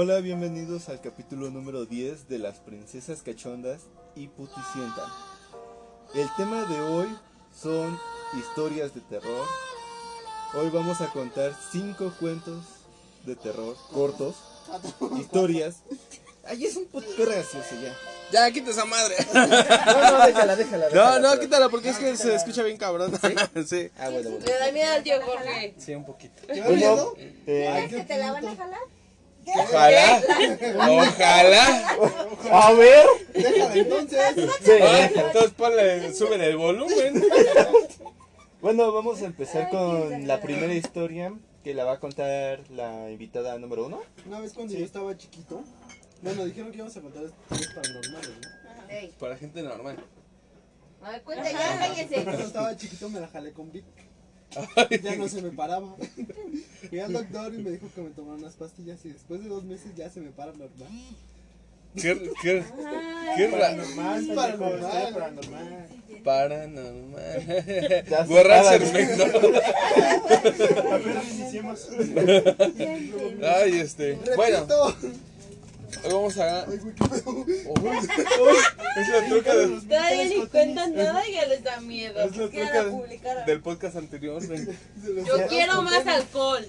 Hola, bienvenidos al capítulo número 10 de las princesas cachondas y puticientan. El tema de hoy son historias de terror. Hoy vamos a contar cinco cuentos de terror cortos, historias. Ay, es un puto gracioso ya. Ya, quita esa madre. No, no, déjala, déjala. No, déjala, no, quítala porque es que se escucha bien cabrón. Sí. Ah, bueno, bueno. Le da miedo al tío Jorge. Sí, un poquito. Eh, ¿Que te la van a jalar? Ojalá. Ojalá. a ver. Déjala entonces. Sí, Ah, entonces ponle, súbele el volumen. Bueno, vamos a empezar con la primera historia que la va a contar la invitada número uno. Una vez cuando yo estaba chiquito, bueno, dijeron que íbamos a contar historias paranormales, ¿no? Ey. Para gente normal. A ver, cuenta ya, cállese. Cuando estaba chiquito me la jalé con Vic. Ya no se me paraba. Fui al doctor y me dijo que me tomara unas pastillas y después de dos meses ya se me para normal. Qué, qué, qué paranormal. Paranormal. Ya se Borracho para. perfecto. Ay, este. Bueno. Hoy vamos a. Ay, güey, qué pedo. Es la truca del, Todavía ni cuentan nada y ya les da miedo. es la truca publicar. del podcast anterior. los- Yo quiero más alcohol.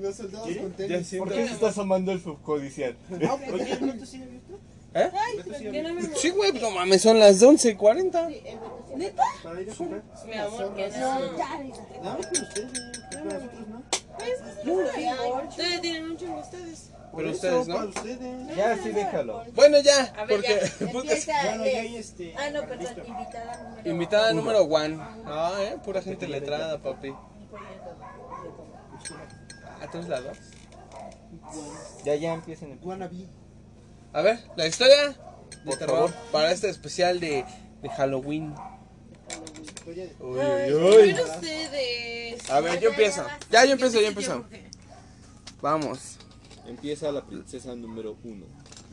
Los soldados con tenis. ¿Por qué se está asomando el subcodicial? ¿Eh? Yo no me Sí, güey, no mames, son las 11.40. ¿Neta? Para ir a comprar. Mi amor, que no. Más con ustedes, para nosotros no. Ustedes tienen un chingo ustedes. Pero eso, ustedes, ¿no? ustedes. Ya, sí, déjalo. Bueno, ya, A ver, porque ya. Empieza. eh, este. Ah, no, perdón. Invitada número Invitada número one. Ah, eh, pura gente letrada, papi. ¿A todos lados? Ya, ya empiecen. Wannabe. A ver, la historia de Por terror favor. para este especial de, de Halloween. Uy, uy, uy. ustedes. A ver, yo empiezo. Ya, yo empiezo, yo empiezo. Vamos. Empieza la princesa número uno.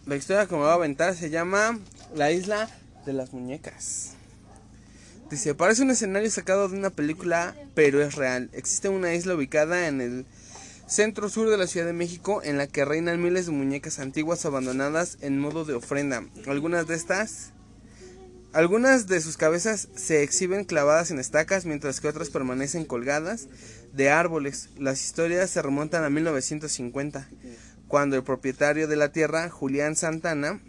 La historia que me va a aventar se llama La isla de las muñecas. Dice, parece un escenario sacado de una película, pero es real. Existe una isla ubicada en el centro sur de la Ciudad de México en la que reinan miles de muñecas antiguas abandonadas en modo de ofrenda. Algunas de estas algunas de sus cabezas se exhiben clavadas en estacas, mientras que otras permanecen colgadas de árboles. Las historias se remontan a 1950, cuando el propietario de la tierra, Julián Santana,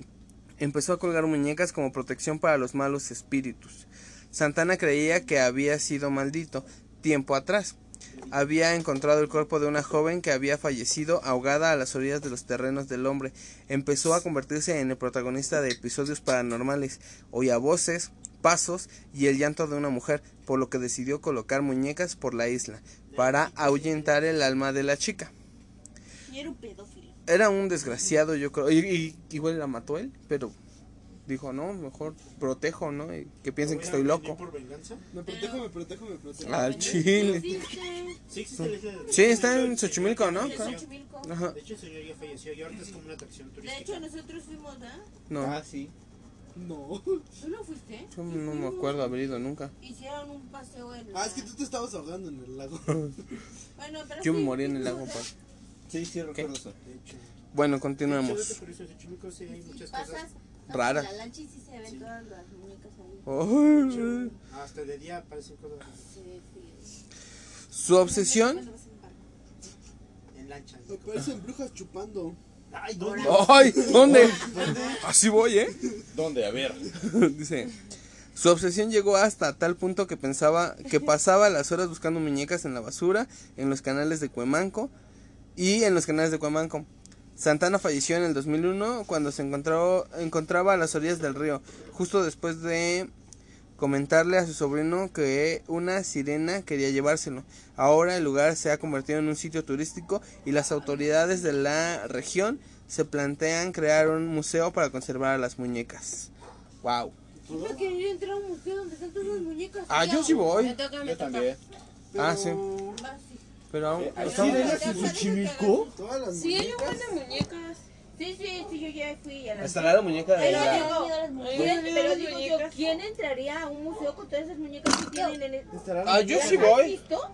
empezó a colgar muñecas como protección para los malos espíritus. Santana creía que había sido maldito tiempo atrás. Había encontrado el cuerpo de una joven que había fallecido ahogada a las orillas de los terrenos del hombre. Empezó a convertirse en el protagonista de episodios paranormales. Oía voces, pasos y el llanto de una mujer, por lo que decidió colocar muñecas por la isla para ahuyentar el alma de la chica. Y era un pedófilo. Era un desgraciado, yo creo. Y, y- igual la mató él, pero dijo, no, mejor protejo, ¿no? Y que piensen que estoy loco. ¿Por venganza? Me protejo, me protejo, me protejo. Al chile. Sí existe la isla de Sí, está en Xochimilco, ¿no? Xochimilco. Ajá. De hecho, el señor ya falleció y ahorita es como una atracción De turística. hecho, nosotros fuimos, ¿ah? No, Ah, sí. No. ¿Tú no fuiste? yo no me acuerdo haber ido nunca. Hicieron un paseo en. Ah, es que tú te estabas ahogando en el lago. Bueno, pero Yo me morí en el lago. pa. Sí, sí, recuerdo eso. De hecho. Bueno, continuemos. muchas Pasas. Raras. La lancha y sí se ven todas las muñecas ahí. Ay, Hasta de día aparecen cosas Sí, sí. Su obsesión. en lancha. Me parecen brujas chupando. Ay, ¿dónde? ¡Ay! ¿Dónde? Así voy, ¿eh? ¿Dónde? A ver. Dice, su obsesión llegó hasta tal punto que pensaba que pasaba las horas buscando muñecas en la basura, en los canales de Cuemanco y en los canales de Cuemanco. Santana falleció en el 2001 cuando se encontró, encontraba a las orillas del río, justo después de comentarle a su sobrino que una sirena quería llevárselo. Ahora el lugar se ha convertido en un sitio turístico y las autoridades de la región se plantean crear un museo para conservar a las muñecas. Wow. Yo quería entrar a un museo donde están todas las muñecas. Ah, yo sí voy. Me toca, me Yo toca. también. Ah, sí. Pero aún ¿Hay estamos- sirenas en Xochimilco? Todas las Sí, hay un muñecas. Sí, sí, sí, yo ya fui a la. estará la muñeca de Pero la... digo, ¿quién- pero digo yo. ¿quién entraría a un museo con todas esas muñecas que tienen en el... Estará la Ah, yo muñeca. sí voy. ¿Has visto?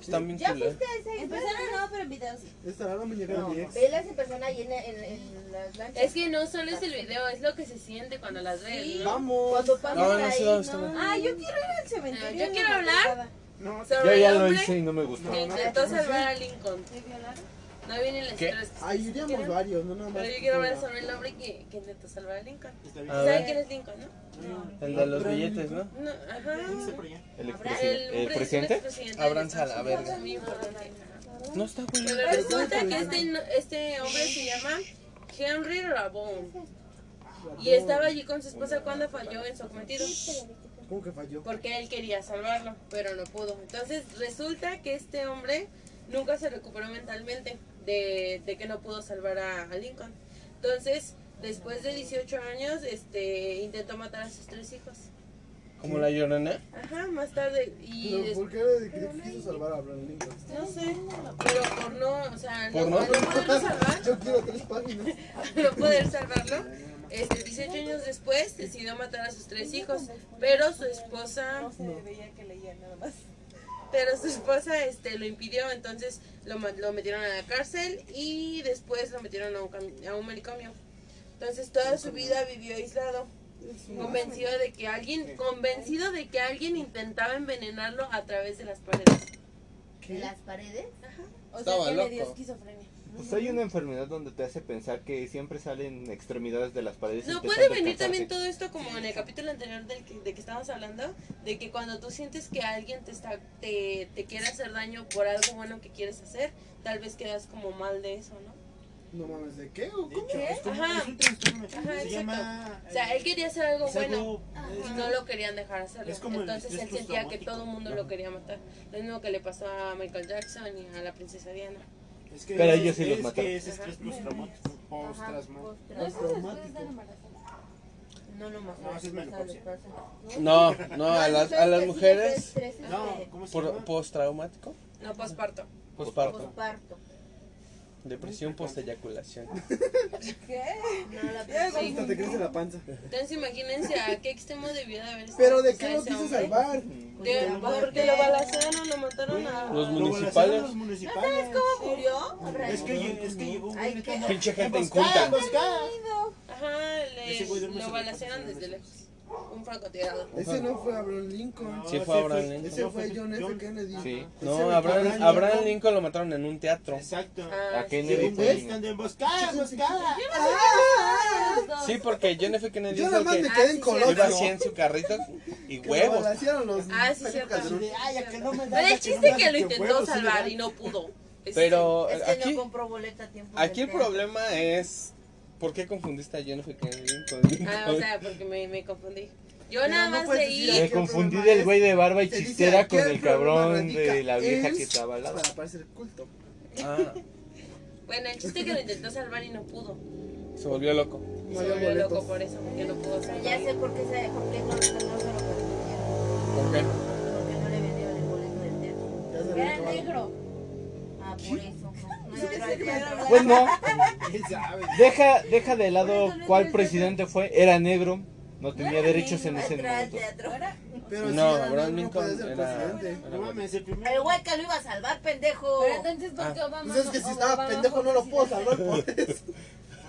Están bien ¿Ya fuiste a esa En persona no, pero en video sí. Estará la muñeca de mi ex. Velas en persona ahí en, en, en las lanchas. Es que no solo es el video, es lo que se siente cuando las ves. Sí. ¿no? Vamos. Cuando pasas No, no ahí, no. Ah, yo quiero ir al cementerio. yo quiero hablar No, Sobre Yo ya el lo hice y no me gustó. que intentó salvar a Lincoln. ¿Te violaron? No vienen las ¿Qué? tres. Ahí iríamos varios, no nada más. Pero yo quiero hablar sobre el hombre que, que intentó salvar a Lincoln. A ¿Saben ver. quién es Lincoln, no? El de los billetes, ¿no? No, ajá. Dice por allá. ¿El, El, expresi- el pre- presidente? verga. muy importante. No está bueno. Pero resulta que este, este hombre se llama Henry Rabón. Y estaba allí con su esposa cuando falló en su cometido. ¿Cómo que falló? Porque él quería salvarlo, pero no pudo. Entonces resulta que este hombre nunca se recuperó mentalmente de, de que no pudo salvar a, a Lincoln. Entonces, después de 18 años, este intentó matar a sus tres hijos. Como la llorona. Ajá, más tarde. Y ¿Pero por qué de que quiso salvar a Abraham Lincoln? no sé, pero por no, o sea, ¿Por no, no? no poderlo salvar, Yo quiero tres páginas. no poder salvarlo. Este, 18 años después decidió matar a sus tres hijos, pero su esposa veía que leía nada más. pero su esposa este lo impidió entonces lo, metieron a la cárcel y después lo metieron a un, a un manicomio entonces toda su vida vivió aislado convencido de que alguien convencido de que alguien intentaba envenenarlo a través de las paredes ¿De las paredes? o Estaba sea que le dio loco. esquizofrenia Pues hay una enfermedad donde te hace pensar que siempre salen extremidades de las paredes. no puede venir también todo esto como en el capítulo anterior del que, de que estábamos hablando de que cuando tú sientes que alguien te está te, te quiere hacer daño por algo bueno que quieres hacer tal vez quedas como mal de eso no No mames, ¿de qué? ¿O cómo? como Ajá. es un trastorno. Ajá, Se llama. O sea, él quería hacer algo es bueno algo- y no lo querían dejar hacerlo. Es como el Entonces él sentía que todo el mundo lo quería matar. Lo mismo que le pasó a Michael Jackson y a la princesa Diana. Es que Pero es- ellos sí los es mataron. que es estrés postraumático. Postrasmático. Traumático. No, no más. No, es menopausia. No, no, a las, a las mujeres No, ¿cómo se por llama? postraumático, No posparto. posparto, Posparto. Depresión posteyaculación. ¿Qué? No, la Hasta te crece la panza. Entonces imagínense a qué extremo debió de haber estado. ¿Pero de qué lo quiso salvar? De- porque lo balacearon, lo mataron a... Los Lo municipales. los municipales. ¿Murió? Es que, es que llegó un Pinche gente "Emboscada, inculta. emboscada". Ajá, le, lo balacearon desde ¿no? lejos. Un francotirador. Ese no fue Abraham Lincoln. No, Sí, ese fue Abraham Lincoln. Ese fue John F. Kennedy. Sí. No, Abraham, Abraham Lincoln lo mataron en un teatro. Exacto. Ah, ¿A sí. Kennedy el- gritando, emboscada, emboscada. Sí, porque John F. Kennedy Yo nada el más que me quedé en Ah, sí, color. iba así en su carrito y huevos. los Ah, sí, cierto. De, "Ay, a que no me da, Pero el chiste que lo intentó salvar da". y no pudo. Pero Es que aquí, no compró boleta a tiempo. aquí el problema es ¿por qué confundiste a John F. Kennedy con Lincoln? Ah, o sea, porque me, me confundí. Yo Pero nada no más puedes decir Me confundí problema del es- güey de barba y Se dice, chistera con el problema cabrón radica de la vieja que estaba al lado. Para parecer culto. Ah, Bueno, el chiste que lo intentó salvar y no pudo. se volvió loco. No se había volvió boletos. loco por eso, porque no pudo salvar. ya sé por qué, se, qué no, no se lo permitieron. ¿Por qué? Porque no le vendieron el boleto del teatro. Ya se Era acabado. negro. Ah, por eso. Pues no, deja, deja de lado cuál presidente fue. Era negro, no tenía derechos en ese momento. Pero No, si era Abraham negro, puede Lincoln ser era- presidente. No mames, el primero. El güey que lo iba a salvar, pendejo. Pero entonces, ¿por qué Ah. Obama Pues es no- que si Obama estaba no pendejo no lo puedo salvar por eso.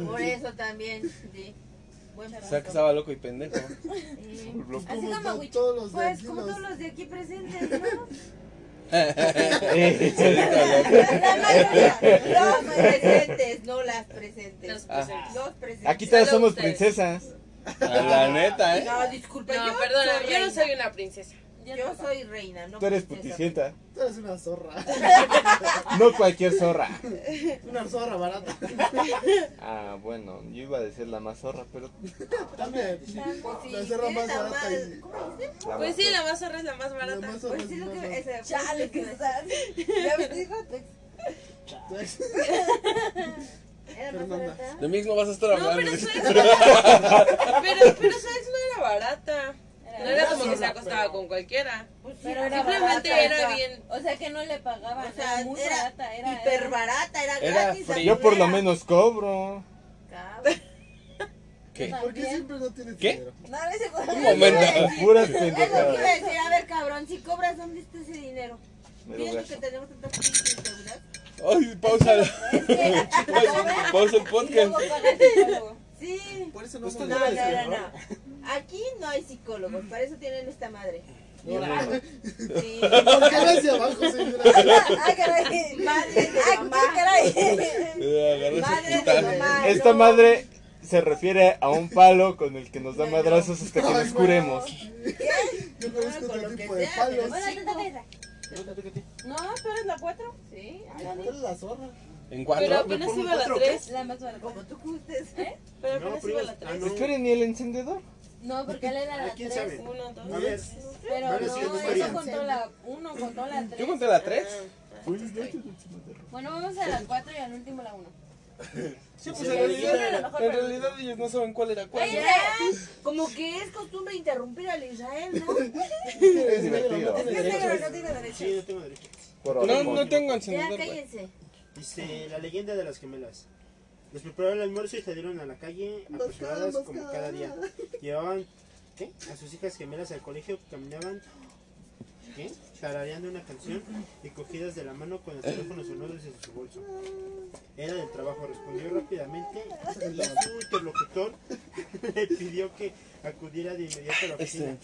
Por eso también, sí. Buen O sea que estaba loco y pendejo. Sí. Pues Así como todos los de Pues aquí, como los- todos los de aquí presentes, ¿no? Los presentes, no las presentes. Los presentes. Los presentes. Aquí todas somos ustedes. princesas. La neta, ¿eh? No, disculpa, No, yo no soy una princesa. Yo soy reina, no Tú eres puticienta. Tú eres una zorra. No cualquier zorra. Una zorra barata. Ah, bueno, yo iba a decir la más zorra, pero También. Pues sí, La zorra más la barata más- y- ¿Cómo dices? la Pues más sí, la más zorra es la más La barata. más zorra Pues es sí, lo más que ese, Chale, que Ya me dijo tu ex. Tu ex. ¿Era más? De mismo vas a estar No, hablando. pero no era Pero, pero su ex no era barata. No era como que se acostaba con cualquiera. Pues Pero era simplemente barata, era bien. O sea que no le pagaban, O sea, era muy era barata, era, hiper barata, era, Era gratis. Yo por lo menos cobro. Cabrón. ¿Qué? ¿Por qué siempre no tienes ¿Qué? dinero? No, ese Un momento. Puras Es lo que iba a pendejadas. decir, a ver cabrón, si cobras, ¿dónde está ese dinero? Gacho. que tenemos tantas pinches deudas. Ay, pausa. Es que, Pausa el podcast. Sí. Por eso no No, no, no, no. Aquí no hay psicólogos, para eso tienen esta madre. Sí. ¿Por qué hacia abajo, señora? Ah, caray. Madre de Ah, mamá. caray. Agarra Madre esa de puta. mamá. Esta madre se refiere a un palo con el que nos da madrazos hasta que nos curemos. Yo conozco otro tipo de palos. pero. No, tú eres la 4. Sí, Tú eres la zorra. En Pero apenas iba a la 3. la más barata. Como tú gustes. Pero No, apenas pero iba a la ah, 3. no. Esperen, ¿y el encendedor? No, porque él era Ah, la ¿quién 3. sabe? 1, 2, A ver, Pero Vale, no, eso contó la 1, contó la 3. ¿Yo conté la tres? Bueno, vamos a la 4 y al último la 1. Sí, pues Sí, en realidad, en realidad ellos no saben cuál era cuál. Como que es costumbre interrumpir al Israel, ¿no? Es divertido. Es que es negro, no tiene derecho. Sí, no tengo derecho. No, tengo Ya, encendedor. güey. cállense. Dice la leyenda de las gemelas. Les prepararon el almuerzo y salieron a la calle apresuradas como cada día. Llevaban ¿qué? a sus hijas gemelas al colegio, caminaban ¿qué? tarareando una canción y cogidas de la mano con el teléfono sonó desde su bolso. Era del trabajo, respondió rápidamente y su interlocutor le pidió que acudiera de inmediato a la oficina.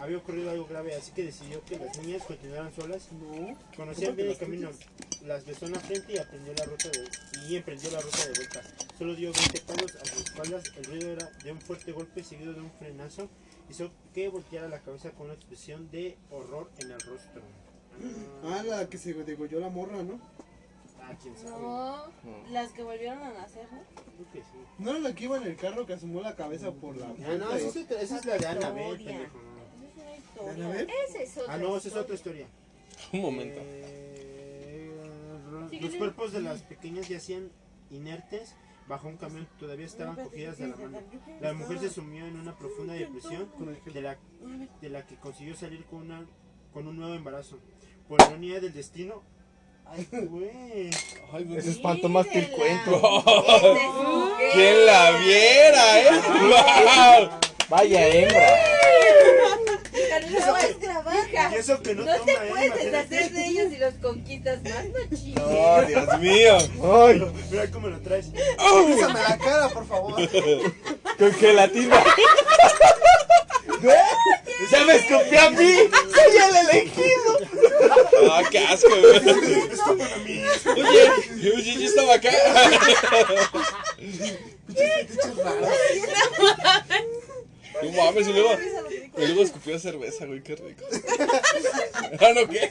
Había ocurrido algo grave, así que decidió que las niñas continuaran solas. Conocían bien el camino, las besó en la frente y aprendió la ruta de, y emprendió la ruta de vuelta. Solo dio 20 palos a sus espaldas, el ruido era de un fuerte golpe seguido de un frenazo, hizo que volteara la cabeza con una expresión de horror en el rostro. Ah, la que se degolló la morra, ¿no? Ah, quién sabe. No, las que volvieron a nacer, ¿no? Creo que sí. ¿No era la que iba en el carro que asomó la cabeza por la Ah, no, esa es, esa la de Annabelle, pendejo. ¿De Anabel? Esa es otra. Ah, no, esa es otra historia. Un momento. Eh, los cuerpos de las pequeñas yacían inertes bajo un camión, todavía estaban cogidas de la mano. La mujer se sumió en una profunda depresión de la, de la que consiguió salir con, una, con un nuevo embarazo. Por ironía del destino. Ay, güey. Ay, güey. Ese espanto más que el cuento. ¿Quién la viera, eh? ¡Wow! Vaya hembra. No vas grabando. Y eso que no, No toma, te eh, puedes imagínate. deshacer de ellos y los conquistas más, no chingues. Oh, Dios mío. Ay, Mira cómo lo traes. Bésame la cara, por favor. con gelatina. ¡Ya me escupió a mí! ¡Soy el elegido! Ah, qué asco, güey. Oye, oye, yo estaba acá. No mames, y luego, y luego escupió cerveza, güey, qué rico. Ah, no, ¿qué?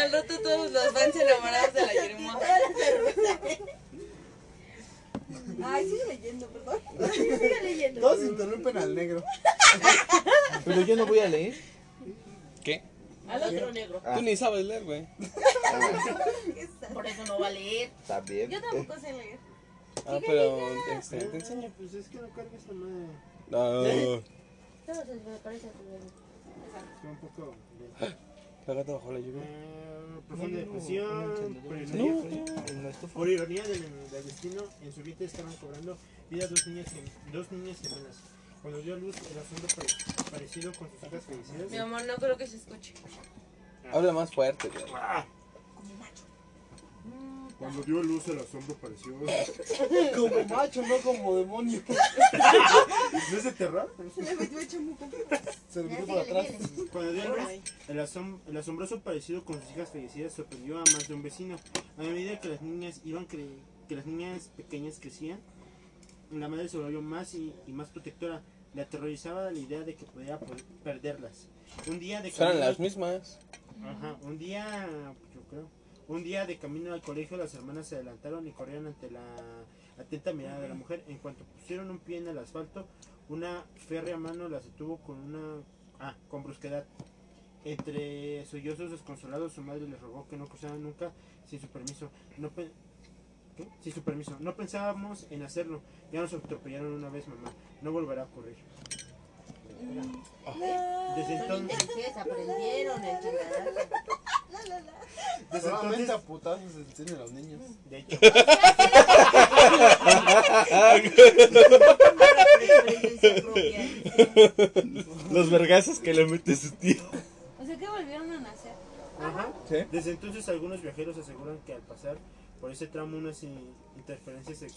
Al rato todos los fans enamorados de la Yermoa. Ay, sigue leyendo, perdón. Sigue leyendo. Todos interrumpen al negro. Pero yo no voy a leer. ¿Qué? Al otro negro. Tú ni sabes leer, güey. Por eso no va a leer. Está bien. Yo tampoco sé leer. Ah, pero, este, te enseño. Pues es que no carga esa madre. No, Todos me parece a tu un poco. La gata bajo la lluvia. Eh, profunda depresión. Por No, ironía, No, por ironía del, del destino, en su vientre estaban cobrando vida dos niñas, dos niñas gemelas. Cuando dio a luz, el pare- parecido con sus hijas fallecidas. Mi amor, no creo que se escuche. Habla más fuerte, güey. Cuando dio luz, el asombro pareció. Como macho, no como demonio. ¿No es de terror? Se lo metió por atrás. Cuando dio luz, el, asom- el asombroso parecido con sus hijas fallecidas sorprendió a más de un vecino. A medida que las niñas iban cre- que las niñas pequeñas crecían, la madre se volvió más y, y más protectora. Le aterrorizaba la idea de que podía po- perderlas. Un día de Eran las mismas. Ajá, un día, un día de camino al colegio las hermanas se adelantaron y corrieron ante la atenta mirada de la mujer. En cuanto pusieron un pie en el asfalto, una férrea mano las detuvo con una, ah, con brusquedad. Entre sollozos desconsolados, su madre les rogó que no cruzaran nunca sin su permiso. No pe- ¿Qué? Sin su permiso. No pensábamos en hacerlo. Ya nos atropellaron una vez, mamá. No volverá a ocurrir. Desde Son entonces, aprendieron el chingadazo. desde Solamente entonces a putazos se enseñan a los niños. de hecho. Los vergazos que le mete su tío. O sea que volvieron a nacer. Ajá. ¿Sí? Desde entonces algunos viajeros aseguran que al pasar por ese tramo unas in- interferencias se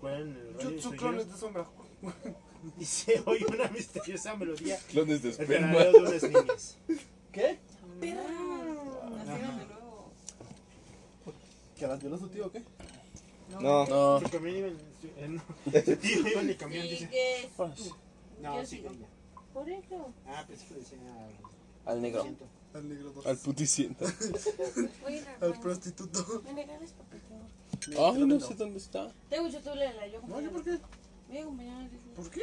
cuelan en el radio y se, Jutsu oye, clones de sombra. y se oye una misteriosa melodía Clones de el esperma. de unas niñas. ¿Qué? Nacieron de nuevo. ¿Que las violó su tío o qué? No. No. Su camión iba en, en- su tío iba en el camión, dice. Sigues Pues, tú. No, Yo sí, sigo. ella. Por eso. Ah, pensé que decía Al negro. siento. Al negro dos. Al puticiento. Voy a ir al prostituto. ¿Me regales papito? Ay, no sé dónde está. Tengo mucho tú léela, yo No, ¿yo por qué? Voy a acompañar a. ¿Por qué?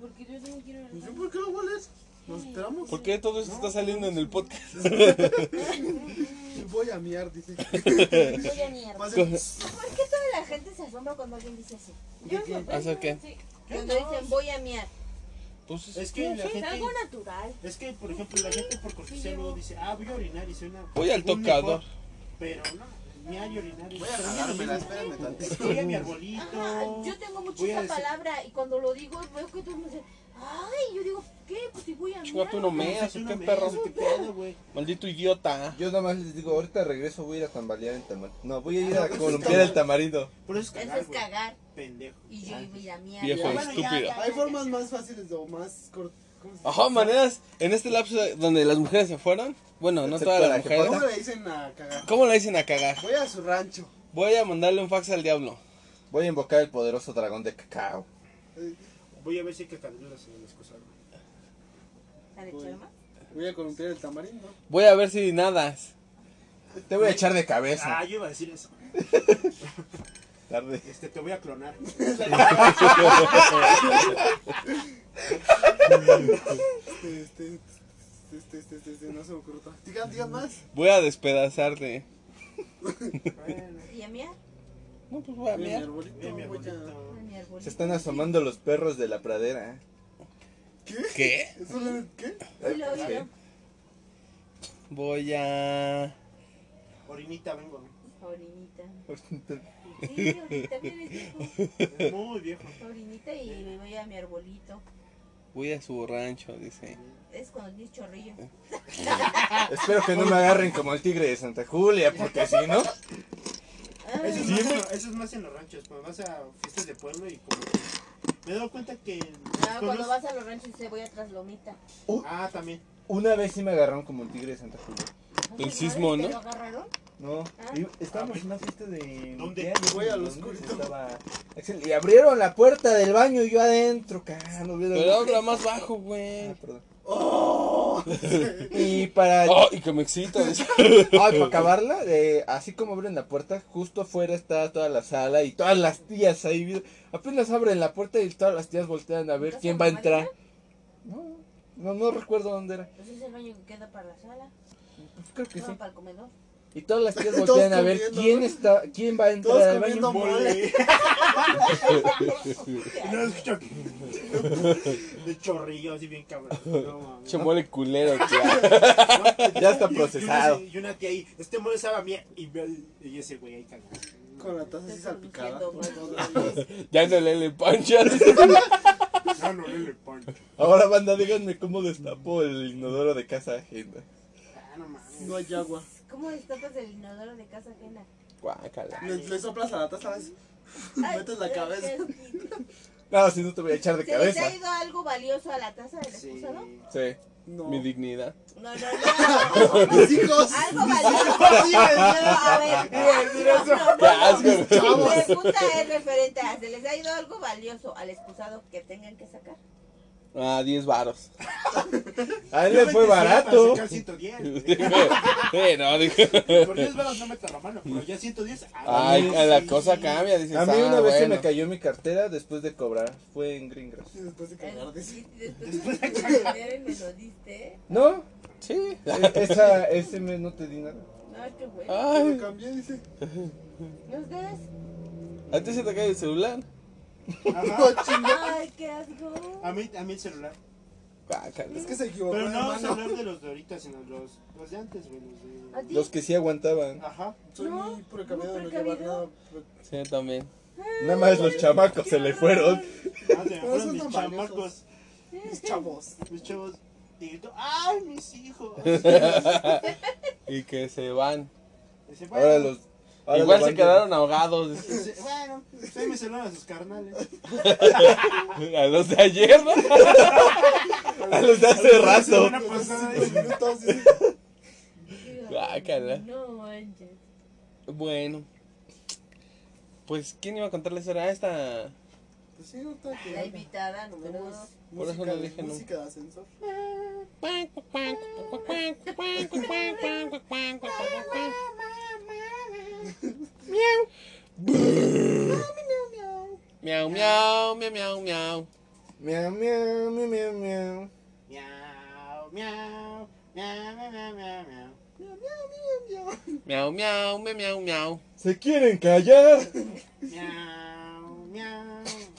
Porque yo también quiero ir al ¿Yo baño. por qué lo leer? Nos esperamos. ¿Por qué todo eso está saliendo en el podcast? Voy a miar, dice. Voy a. Más ¿Por qué toda la gente se asombra cuando alguien dice así? ¿De qué? ¿Hacer qué? Sí. Cuando dicen voy a miar. Pues Es que la Es gente. algo natural. Es que, por ejemplo, la gente por cortesía luego dice, ah, voy a orinar y suena. Voy al tocador. mejor, Pero no, ni hay orinar. Voy a jalármela, espérame tantito. Voy a mi arbolito. Ajá, yo tengo mucho Voy a esa decir- palabra y cuando lo digo veo que todo el mundo dice, ay, yo digo, ¿qué? Pues si voy a no miar. meas, Tú ¿o no qué perro? ¿Qué pedo, güey? Maldito idiota. Yo nada más les digo, ahorita regreso, voy a ir a tambalear el tamarindo. No, voy a ir a columpiar el tamarindo. Por eso es Eso cagar, es güey. cagar. Pendejo. Y yo voy a miar. Viejo estúpido. Hay formas más fáciles o más cortas. ¿Cómo se Ajá, maneras. En este lapso donde las mujeres se fueron. Bueno, no todas las la mujeres. ¿Cómo le dicen a cagar? ¿Cómo le dicen a cagar? Voy a su rancho. Voy a mandarle un fax al diablo. Voy a invocar el poderoso dragón de cacao. Voy a ver si hay cacaduras en el excusado. ¿Sale, Chelma? Voy a columpiar el tamarindo. Voy a ver si nadas. Te voy a echar de cabeza. Ah, yo iba a decir eso. Tarde. Este, te voy a clonar. Este, este, este, este, este, este, no se me ocurre otra. Digan, digan más. Voy a despedazarte. Bueno, ¿Y a miar? No, pues voy a Voy a mi miar. arbolito. ve mi voy a- arbolito. A mi arbolito. Se están asomando los perros de la pradera. ¿Qué? ¿Qué? ¿Eso no- ¿Qué? Sí, lo oí, ¿no? Voy a. Orinita, vengo. Orinita. Sí, ahorita vienes viejo. Es muy viejo. Orinita y me voy a mi arbolito. Voy a su rancho, dice. Es cuando tienes chorrillo. Espero que no me agarren como el tigre de Santa Julia, porque si no. Ay, Eso es, más en, lo- eso es más en los ranchos. Cuando vas a fiestas de pueblo y como. Me he dado cuenta que. en los Ah, cuando vas a los ranchos dice voy a Traslomita. Ah, también. Una vez sí me agarraron como el tigre de Santa Julia. El sismo, ¿Te ¿no? lo agarraron? No, Ah. y- estábamos en una fiesta de. ¿Dónde? Voy donde oscurito. estaba Y abrieron la puerta del baño y yo adentro, viendo- Pero habla más bajo, Ah, güey. perdón. ¡Oh! Y para. Oh, y que me excita. Ay, para acabarla, eh, así como abren la puerta, justo afuera está toda la sala y todas las tías ahí. Apenas abren la puerta y todas las tías voltean a ver ¿Casa quién va a entrar. No, no, no recuerdo dónde era. Pues es el baño que queda para la sala. Pues creo que No, sí. para el comedor. Y todas las tías voltean a ver comiendo, quién está, quién va a entrar Todos al baño. comiendo mole. No escucho. De chorrillo, así bien cabrón. No. Che mole culero, tía. Ya está Y- y- procesado. Y una, y una tía ahí, este mole sabe a mí. Y, y ese güey ahí cagado. Con la taza así salpicada. Ya no le le pancha. No, no, le poncho. Ahora, banda, díganme cómo destapo el inodoro de casa ajena. Ah, no mames. No hay agua. ¿Cómo destapas el inodoro de casa ajena? Guácala. Le, le soplas a la taza, ¿ves? Ay, Metes la cabeza. No, si no te voy a echar de ¿Se les ha cabeza. ido algo valioso a la taza del Sí. excusado? Sí. No. Mi dignidad. No, no, no. Mis hijos. Algo valioso. Sí, a ver. Qué asco. Mi pregunta es referente a, ¿se les ha ido algo valioso al excusado que tengan que sacar? Ah, 10 varos. A él le fue barato. Para sacar 110. Eh, no, dije. Por 10 baros no meto la mano, pero ya 110. Ay, sí, a la sí, cosa sí. cambia, dices. A mí ah, una vez se bueno. me cayó mi cartera después de cobrar. Fue en Green Grass. Y después de cagar, Después de y me lo diste. ¿No? Sí. E- Esa, ese mes no te di nada. No, qué bueno. Ay, lo cambié, dice. ¿Y ustedes? ¿a ti se te cae el celular? Ay, qué asco. A mí, a mí el celular. Guácala. Es que se equivocó Pero no vamos a mano. hablar de los de ahorita, sino los, los de antes, güey. Los ¿A de... ti? Los que sí aguantaban. Ajá. Soy No, muy precavido no llevar precavido. nada. Sí, también. Nada más los chamacos se le fueron. Ah, se me fueron son mis chamacos, Mis chavos. mis chavos. Y gritó, ¡ay, mis hijos! Y que se van. Ahora bueno, los. Ahora Igual se quedaron ahogados. bueno, ustedes me saludan a sus carnales. A los de ayer, ¿no? A los de hace rato. No manches. Bueno. Pues, ¿quién iba a contarles ahora esta? Pues sí, que La invitada número dos. Por eso no dije no. música de ascensor. Miau, miau, miau, miau, miau. Miau, miau, miau, miau, miau. Miau, miau, miau, miau, miau, miau, miau. Miau, miau, miau, miau, miau. ¿Se quieren callar? Miau, miau,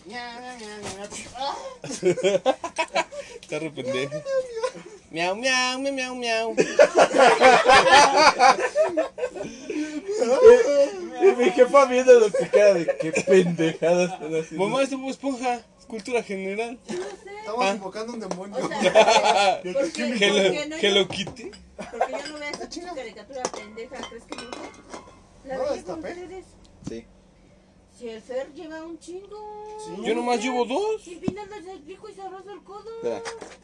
miau, miau, miau, miau. Está re pendejo. Miau, miau, miau, miau, miau. Y mi jefa viendo lo que queda de qué pendejadas están haciendo. Mamá, es Esponja. Es cultura general. Estamos Ah. invocando un demonio. O sea, ¿por qué, por qué Hello, no Hello yo, Kitty. porque yo no veo esa caricatura pendeja? ¿Crees que no? La No, ustedes. Sí. Si el Fer lleva un chingo. Sí. Yo nomás llevo dos. Y Pina se explico y se arroza el codo. Espera.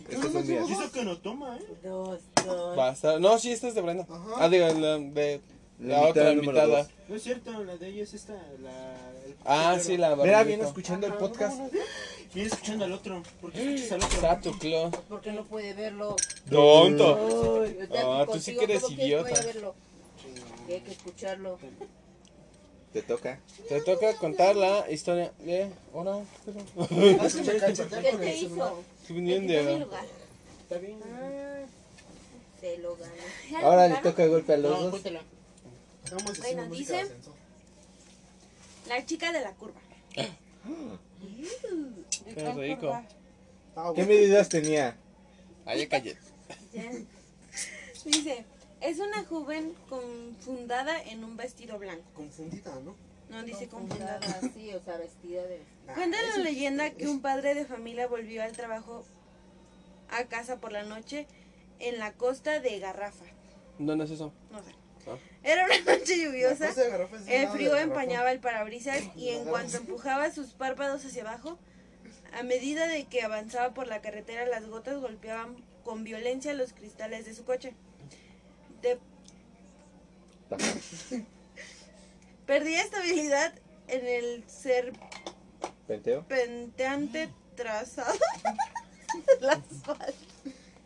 Estos son mías. Que no toma, ¿eh? Dos, dos. Basta. No, sí, esta es de Brenda. Ajá. Ah, digo, la de La la otra invitada número invitada. dos. No es cierto, la de ella es esta, la... el Ah, sí, la Mira, barbita. viene escuchando el podcast. Viene escuchando al otro. ¿Por qué escuchas al otro? Sato, Clo. Porque no puede verlo. Tonto. Ah, tú sí que eres ¿cómo quieres que idiota. vaya a verlo? Que hay que escucharlo. Te toca. Te toca contar la historia de. Ahora, ¿qué te hizo? Estoy ¿Te viniendo quitó mi de. lugar? Está bien. Ah, se lo ganó. Ahora le toca golpe a los No, dos. Bueno, dice-. La chica de la curva. Qué rico. Ah, ¿Qué medidas tenía? Ah, ya callé. Dice, es una joven confundada en un vestido blanco. Confundida, ¿no? No dice confundada. Confundada, sí, o sea, vestida de... Cuenta la leyenda que un padre de familia volvió al trabajo a casa por la noche en la costa de Garrafa. ¿Dónde es eso? No sé. Ah. Era una noche La lluviosa. El frío de garrafa. empañaba el parabrisas y en cuanto empujaba sus párpados hacia abajo, a medida de que avanzaba por la carretera, las gotas golpeaban con violencia los cristales de su coche. De- Perdía estabilidad en el ¿Penteo? serpenteante trazado.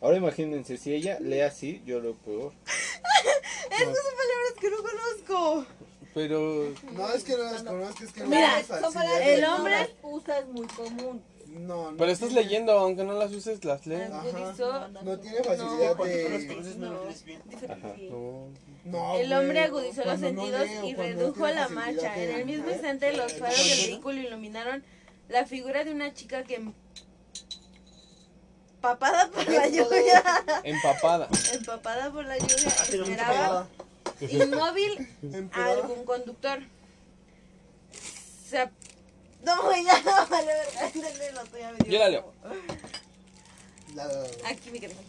Ahora imagínense, si ella lee así, yo lo peor. Estas son palabras que no conozco. Pero. No, es que no las conozco, es que no Mira, tengo son palabras el hombre- las usas muy común. No, no Pero estás tiene- leyendo, aunque no las uses, las lees. Ajá. No tiene facilidad Cuando no las de... conoces no las lees bien. Ajá. No. No, El hombre güey, agudizó los sentidos leo, y redujo la marcha. de- En el mismo instante, los faros del vehículo iluminaron la figura de una chica que empapada por la lluvia, Empapada. empapada por la lluvia, mucha esperaba inmóvil a algún conductor. Se no, güey, ya no, vale, lo me Yo la leo. como- La- la- Aquí mi querido.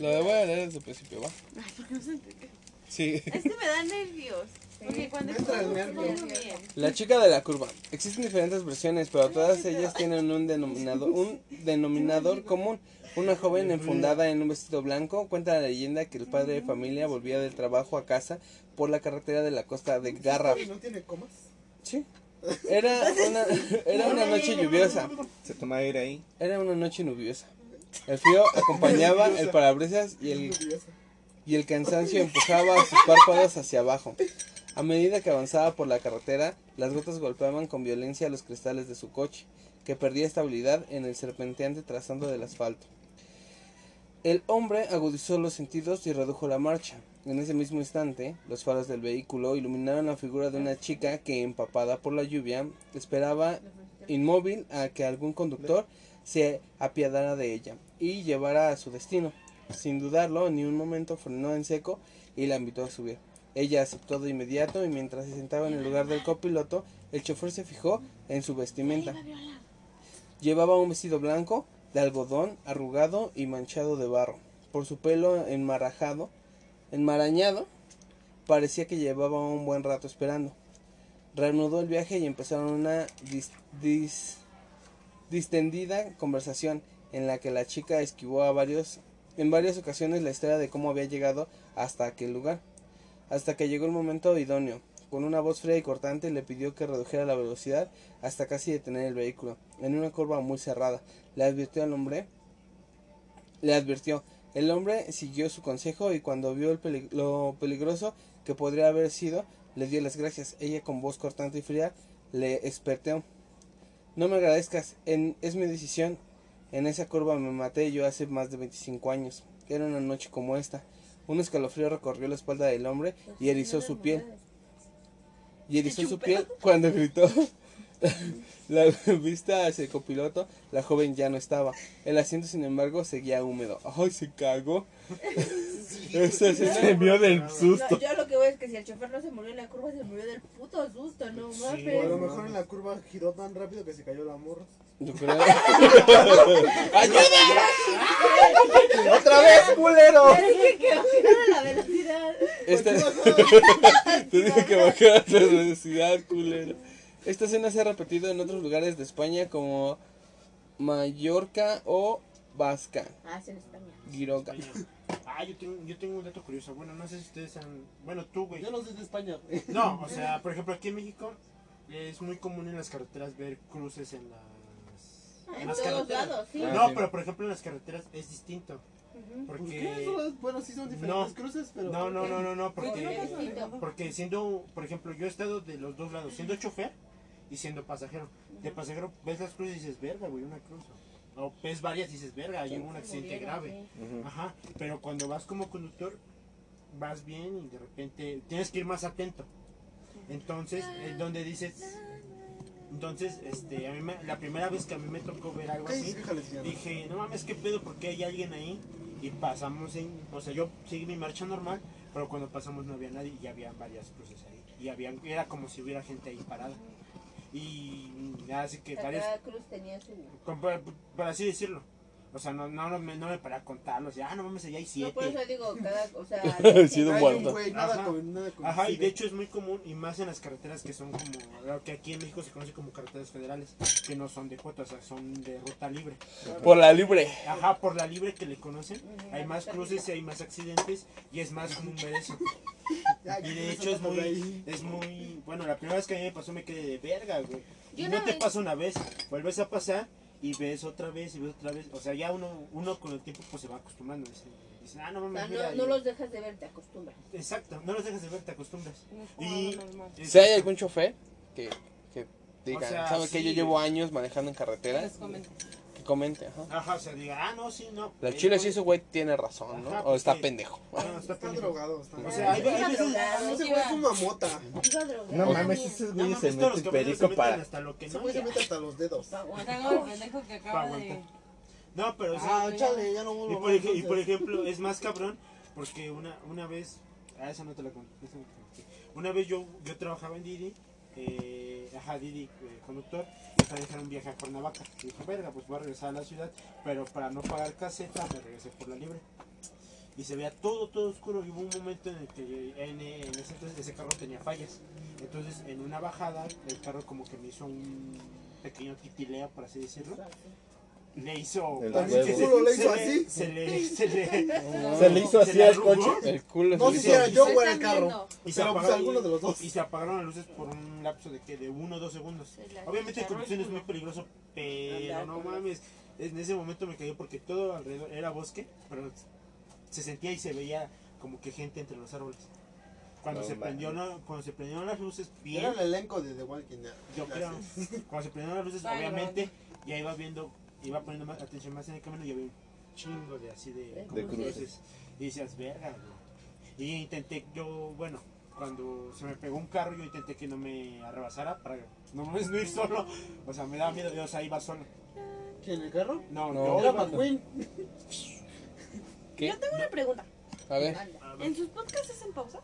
Lo de voy a leer desde el principio, ¿va? Ay, ¿por qué no se entiende? Sí. Es que me da nervios. Porque cuando Me. La chica de la curva. Existen diferentes versiones, pero todas ellas tienen un denominador, un denominador común. Una joven enfundada en un vestido blanco cuenta la leyenda que el padre de familia volvía del trabajo a casa por la carretera de la costa de Garraf. ¿No tiene comas? Sí. Era una, era una noche lluviosa. Se toma aire ahí. Era una noche lluviosa. El frío acompañaba el parabrisas y el y el cansancio empujaba sus párpados hacia abajo. A medida que avanzaba por la carretera, las gotas golpeaban con violencia los cristales de su coche, que perdía estabilidad en el serpenteante trazando del asfalto. El hombre agudizó los sentidos y redujo la marcha. En ese mismo instante, los faros del vehículo iluminaron la figura de una chica que, empapada por la lluvia, esperaba inmóvil a que algún conductor se apiadara de ella y llevara a su destino. Sin dudarlo, ni un momento frenó en seco y la invitó a subir. Ella aceptó de inmediato y mientras se sentaba en el lugar del copiloto, el chofer se fijó en su vestimenta. Llevaba un vestido blanco de algodón arrugado y manchado de barro. Por su pelo enmarajado, enmarañado, parecía que llevaba un buen rato esperando. Reanudó el viaje y empezaron una dis- dis- distendida conversación en la que la chica esquivó a varios, en varias ocasiones la historia de cómo había llegado hasta aquel lugar. Hasta que llegó el momento idóneo. Con una voz fría y cortante le pidió que redujera la velocidad hasta casi detener el vehículo, en una curva muy cerrada. Le advirtió al hombre, le advirtió. El hombre siguió su consejo y cuando vio el lo peligroso que podría haber sido, le dio las gracias. Ella con voz cortante y fría le esperteó. No me agradezcas, en, es mi decisión. En esa curva me maté yo hace más de 25 años. Era una noche como esta. Un escalofrío recorrió la espalda del hombre y erizó su piel. Y erizó su piel cuando gritó. La vista hacia el copiloto, la joven ya no estaba. El asiento, sin embargo, seguía húmedo. ¡Ay, se cagó! Esa escena- Se vio del No, susto. yo lo que voy es que si el chofer no se murió en la curva, se murió del puto susto, no Sí. O a lo mejor en la curva giró tan rápido que se cayó la morra. Yo creo. ¡Otra vez, culero! Dije que bajara la velocidad. Esta... Te dije que bajaras la velocidad, culero. Esta escena se ha repetido en otros lugares de España como Mallorca o Vasca. Ah, es en España. España. Ah, yo tengo, yo tengo un dato curioso. Bueno, no sé si ustedes han. Bueno, tú, güey. Yo no soy de España, güey. No, o sea, por ejemplo, aquí en México es muy común en las carreteras ver cruces en las. En En las todos carreteras. lados, sí. Ah, No, sí. pero por ejemplo en las carreteras es distinto. ¿Por Porque. qué? Solo- Bueno, sí son diferentes No. cruces, pero. No, no, no, no, no, ¿Por qué porque. Porque siendo, por ejemplo, yo he estado de los dos lados, siendo chofer y siendo pasajero. De pasajero ves las cruces y dices, verga, güey, una cruz. O ves varias y dices, verga, hay un accidente grave. Ajá, pero cuando vas como conductor, vas bien y de repente tienes que ir más atento. Entonces, es donde dices. Entonces, este, a mí me- la primera vez que a mí me tocó ver algo ¿Qué así, dije, no mames, qué pedo, porque hay alguien ahí. Y pasamos en. O sea, yo seguí mi marcha normal, pero cuando pasamos no había nadie y había varias cruces ahí. Y había, era como si hubiera gente ahí parada. Y así que varias. Cada cruz tenía su... Como Por, por así decirlo. O sea, no, no, no me, no me para contarlos. Ya, ah, no mames, allá hay No, por eso siete. digo, cada... O sea... Sí, muerto. un güey, nada Ajá. con, nada con Ajá, y de hecho es muy común, y más en las carreteras que son como, lo que aquí en México se conoce como carreteras federales, que no son de cuota, o sea, son de ruta libre. Por la libre. Ajá, por la libre que le conocen, hay más cruces y hay más accidentes, y es más común ver eso. Y de ¿qué hecho es muy, es muy, bueno, la primera vez que a mí me pasó me quedé de verga, güey. Y Yo no te pasa una vez, vuelves a pasar y ves otra vez y ves otra vez, o sea, ya uno, uno con el tiempo pues se va acostumbrando, dice, dice, ah, no O mames, sea, mira", no, no los dejas de ver, te acostumbras. Exacto, no los dejas de ver, te acostumbras. Y... Y Si hay algún chofer que, que diga, O sea, ¿sabe que Yo llevo años manejando en carretera. Que comente, ajá. Ajá, o sea, diga, ah, no, sí, no. La chile sí, ese güey tiene razón, ¿no? Ajá, O está porque- pendejo. No, está Está drogado. Está O sea, hay, veces. drogado. Ese güey fuma mota. No mames, esos No güeyes se mames, todos los meten caballeros se perico para. hasta lo que Ese no. güey se mete hasta los dedos. Pendejo que acaba de... No, pero sí. Ah, chale, ya no Y vuelvo y por ejemplo, es más cabrón porque una, una vez, ah, esa no te la conté, esa no te la conté. Una vez yo, yo trabajaba en Didi, eh, ajá, Didi, eh, conductor, para dejar un viaje a Cuernavaca. Y dije, verga, pues voy a regresar a la ciudad, pero para no pagar caseta me regresé por la libre. Y se veía todo, todo oscuro. Y hubo un momento en el que en ese entonces ese carro tenía fallas. Entonces, en una bajada, el carro como que me hizo un pequeño titileo, por así decirlo. Le hizo. El se- ¿Culo le hizo se así? Se le, se le, Se le hizo así al coche. El culo No se sé le si era hizo- yo Se o era el carro. Y se, pues, apagaron, alguno de los dos. y se apagaron las luces por un lapso de que de uno o dos segundos. Se la Obviamente el chicharró conducción es muy peligroso, pero no mames. En ese momento me cayó porque todo alrededor era bosque, pero se sentía y se veía como que gente entre los árboles. Cuando No se prendió, no, cuando se prendieron las luces, bien, Era el elenco de The Walking Dead. yo creo. Cuando se prendieron las luces, obviamente ya iba viendo, iba poniendo más atención más en el camino y había un chingo de así de, De cruces. Y decías, verga, güey". Y intenté, yo, bueno, cuando se me pegó un carro, yo intenté que no me arrebasara para no me no ir solo. O sea, me daba miedo, yo, o sea, iba solo. ¿Quién, el carro? No, No. yo Era McQueen. ¿Qué? Yo tengo una pregunta. A ver. A ver, ¿En sus podcasts hacen pausas?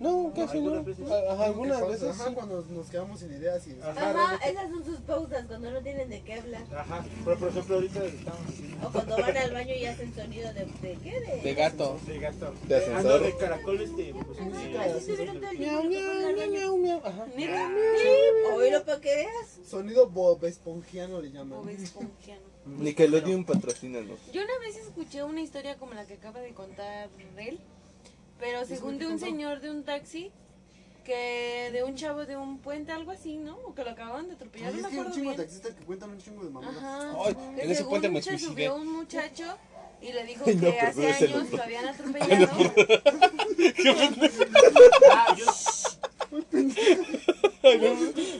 No, casi no. algunas veces. Ajá, algunas Pausa, veces Ajá, sí. cuando nos quedamos sin ideas y... Ajá, esas son sus pausas cuando no tienen de qué hablar. Ajá, pero por ejemplo ahorita estamos O cuando van al baño y hacen sonido de, de qué? De, De gato. de gato. De Ah, ascensor. no, de caracoles de... pues, Ajá, Así estuvieron todo el día. Miau, miau, miau, miau, miau. Ajá. Oílo para que veas. Sonido Bob Espongiano le llaman. Bob Esponjiano. Nickelodeon patrocínanos. Yo una vez escuché una historia como la que acaba de contar él, pero según de un señor de un taxi, que de un chavo de un puente, algo así, ¿no? O que lo acababan de atropellar, Ay, no es me que hay un acuerdo chingo de bien. taxistas que cuentan un chingo de mamadas. Ajá. Ay, que en ese según puente me se suicidé. subió un muchacho y le dijo Ay, no, que pero hace años lo habían atropellado. Ah, yo...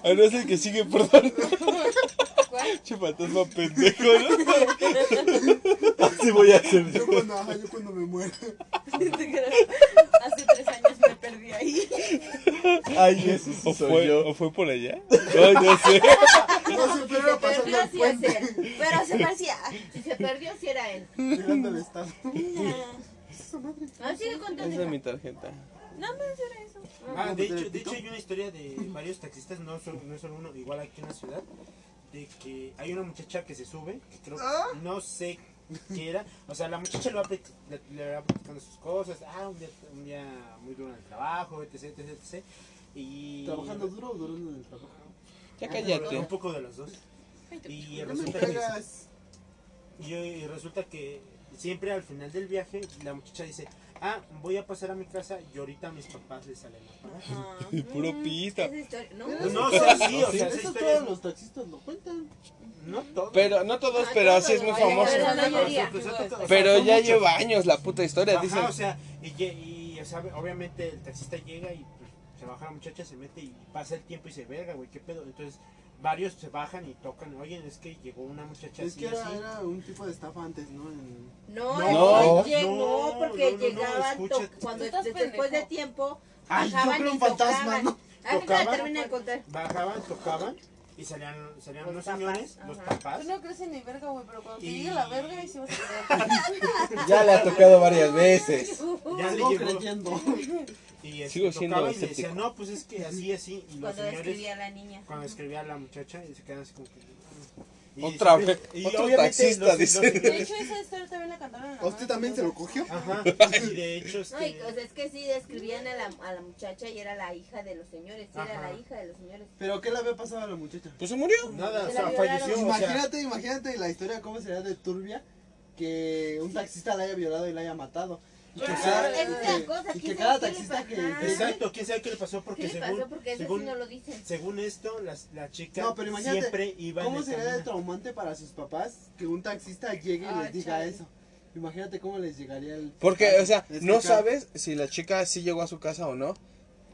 Ah, no es el que sigue, perdón. ¿Cuál? Che fantasma pendejo, ¿no? Así voy a hacer Yo cuando, ajá, yo cuando me muero. Hace tres años me perdí ahí. Ay, ese sí ¿O soy fue, yo. ¿O fue por allá? Ay, no sé. No sé, pero iba pasando Perdió sí puente. es él. Pero se parecía. Si se perdió, sí era él. Llegando al estado. No, sigue contando. Esa es mi tarjeta. Más era eso. Ah, de hecho, de hecho hay una historia de varios taxistas, no solo, no es solo uno, igual aquí en la ciudad, de que hay una muchacha que se sube, que creo, no sé qué era, o sea, la muchacha le va, le, le va platicando sus cosas, ah, un día, un día muy duro en el trabajo, etc, etc, etc, y... ¿Trabajando duro o duro en el trabajo? Ya Un cállate. poco de los dos. Y resulta que, y resulta que siempre al final del viaje la muchacha dice, ah, voy a pasar a mi casa y ahorita a mis papás les salen a pagar. Ajá. Puro. Esa historia. No, no, o sea, sí, o sea, esa Eso historia todos los taxistas lo cuentan. no todo. Pero, no todos, Ah, pero todos, sí es muy la famoso. la mayoría. Pues, Pero ya muchos. lleva años la puta historia, Ajá, dicen. o sea, y, lle- y, o sea, obviamente el taxista llega y pues, se baja la muchacha, se mete y pasa el tiempo y se verga, güey, qué pedo. Entonces, varios se bajan y tocan, oye, es que llegó una muchacha Es así, que era, así. era un tipo de estafa antes, ¿no? En- No, No, no, lleg- no, no, porque no, llegaban cuando después de tiempo Ay, yo bajaban creo y un fantasma, tocaban. ¿no? Ah, Tocaban. Bajaban, tocaban y salían, salían Los unos papás, señores, los ajá. papás. Tú no crees en mi verga, güey, pero cuando te Y- llegue la verga y si vas a. Ya le ha tocado varias veces. Ya le Sigo llegó creyendo. y este, Sigo siendo tocaba y decían, no, pues es que así, así. Y los Cuando señores, escribía la niña. cuando escribía a la muchacha, y se quedan así como que. Y Otra vez, y otro taxista, los- dice. los- De hecho, esa historia también la cantaron en la ¿A usted también se lo cogió? Ajá, y de hecho, este, Ay, o sea, es que sí describían a la, a la muchacha y era la hija de los señores. sí Era Ajá. la hija de los señores. ¿Pero qué le había pasado a la muchacha? Pues se murió. nada, o Se sea, falleció. o sea, Imagínate, imagínate la historia cómo sería de turbia que un taxista la haya violado y la haya matado. Y que Ah, cada, esa es la que- cosa, y ¿quién que sabe cada qué le taxista que llegue- Exacto, quién sabe qué le pasó ¿Qué porque le según, pasó? Porque según, sí no lo dicen. según esto, las- la, chica No, pero imagínate, siempre iba ¿cómo sería de traumante para sus papás que un taxista llegue y Ah, les diga chale. eso? Imagínate cómo les llegaría el... Porque, o sea, no sabes si la chica sí llegó a su casa o no.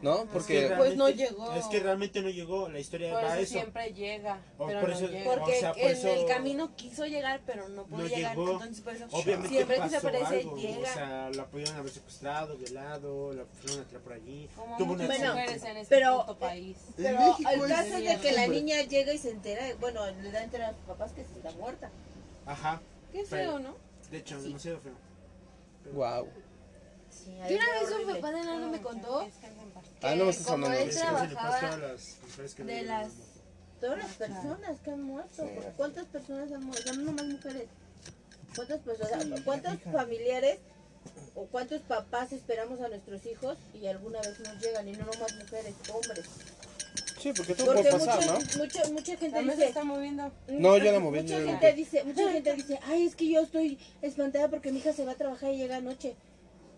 ¿No? Porque. realmente- Pues no llegó. Es que realmente no llegó, la historia Por va a eso siempre llega, O pero por no eso- llega. o Porque sea, por en eso- el camino quiso llegar, pero no pudo No llegar. llegó. Entonces, por eso Obviamente siempre que se aparece, algo, llega. o sea, la pudieron haber secuestrado, violado, la fueron a traer por allí. como Tuvo un muchas Bueno, mujeres en este pero- puto país. Pero el es caso es de que la niña llega y se entera, bueno, le da a enterar a sus papás que se está muerta. Ajá, Qué feo, ¿no? de hecho, demasiado feo. Wow. Sí, Y una vez un papá de Nando me contó Ah, no me estás como hablando él trabajaba las mujeres que de las Todas las personas que han muerto. ¿Cuántas personas han muerto? No nomás mujeres. ¿Cuántas personas? ¿Cuántos familiares o cuántos papás esperamos a nuestros hijos y alguna vez nos llegan? Y no nomás mujeres, hombres. Sí, porque todo Porque puede pasar, mucha, ¿no? mucha, mucha gente dice... está moviendo. No, yo la moví, Mucha yo la gente moví. dice, mucha gente dice, ay, es que yo estoy espantada porque mi hija se va a trabajar y llega anoche.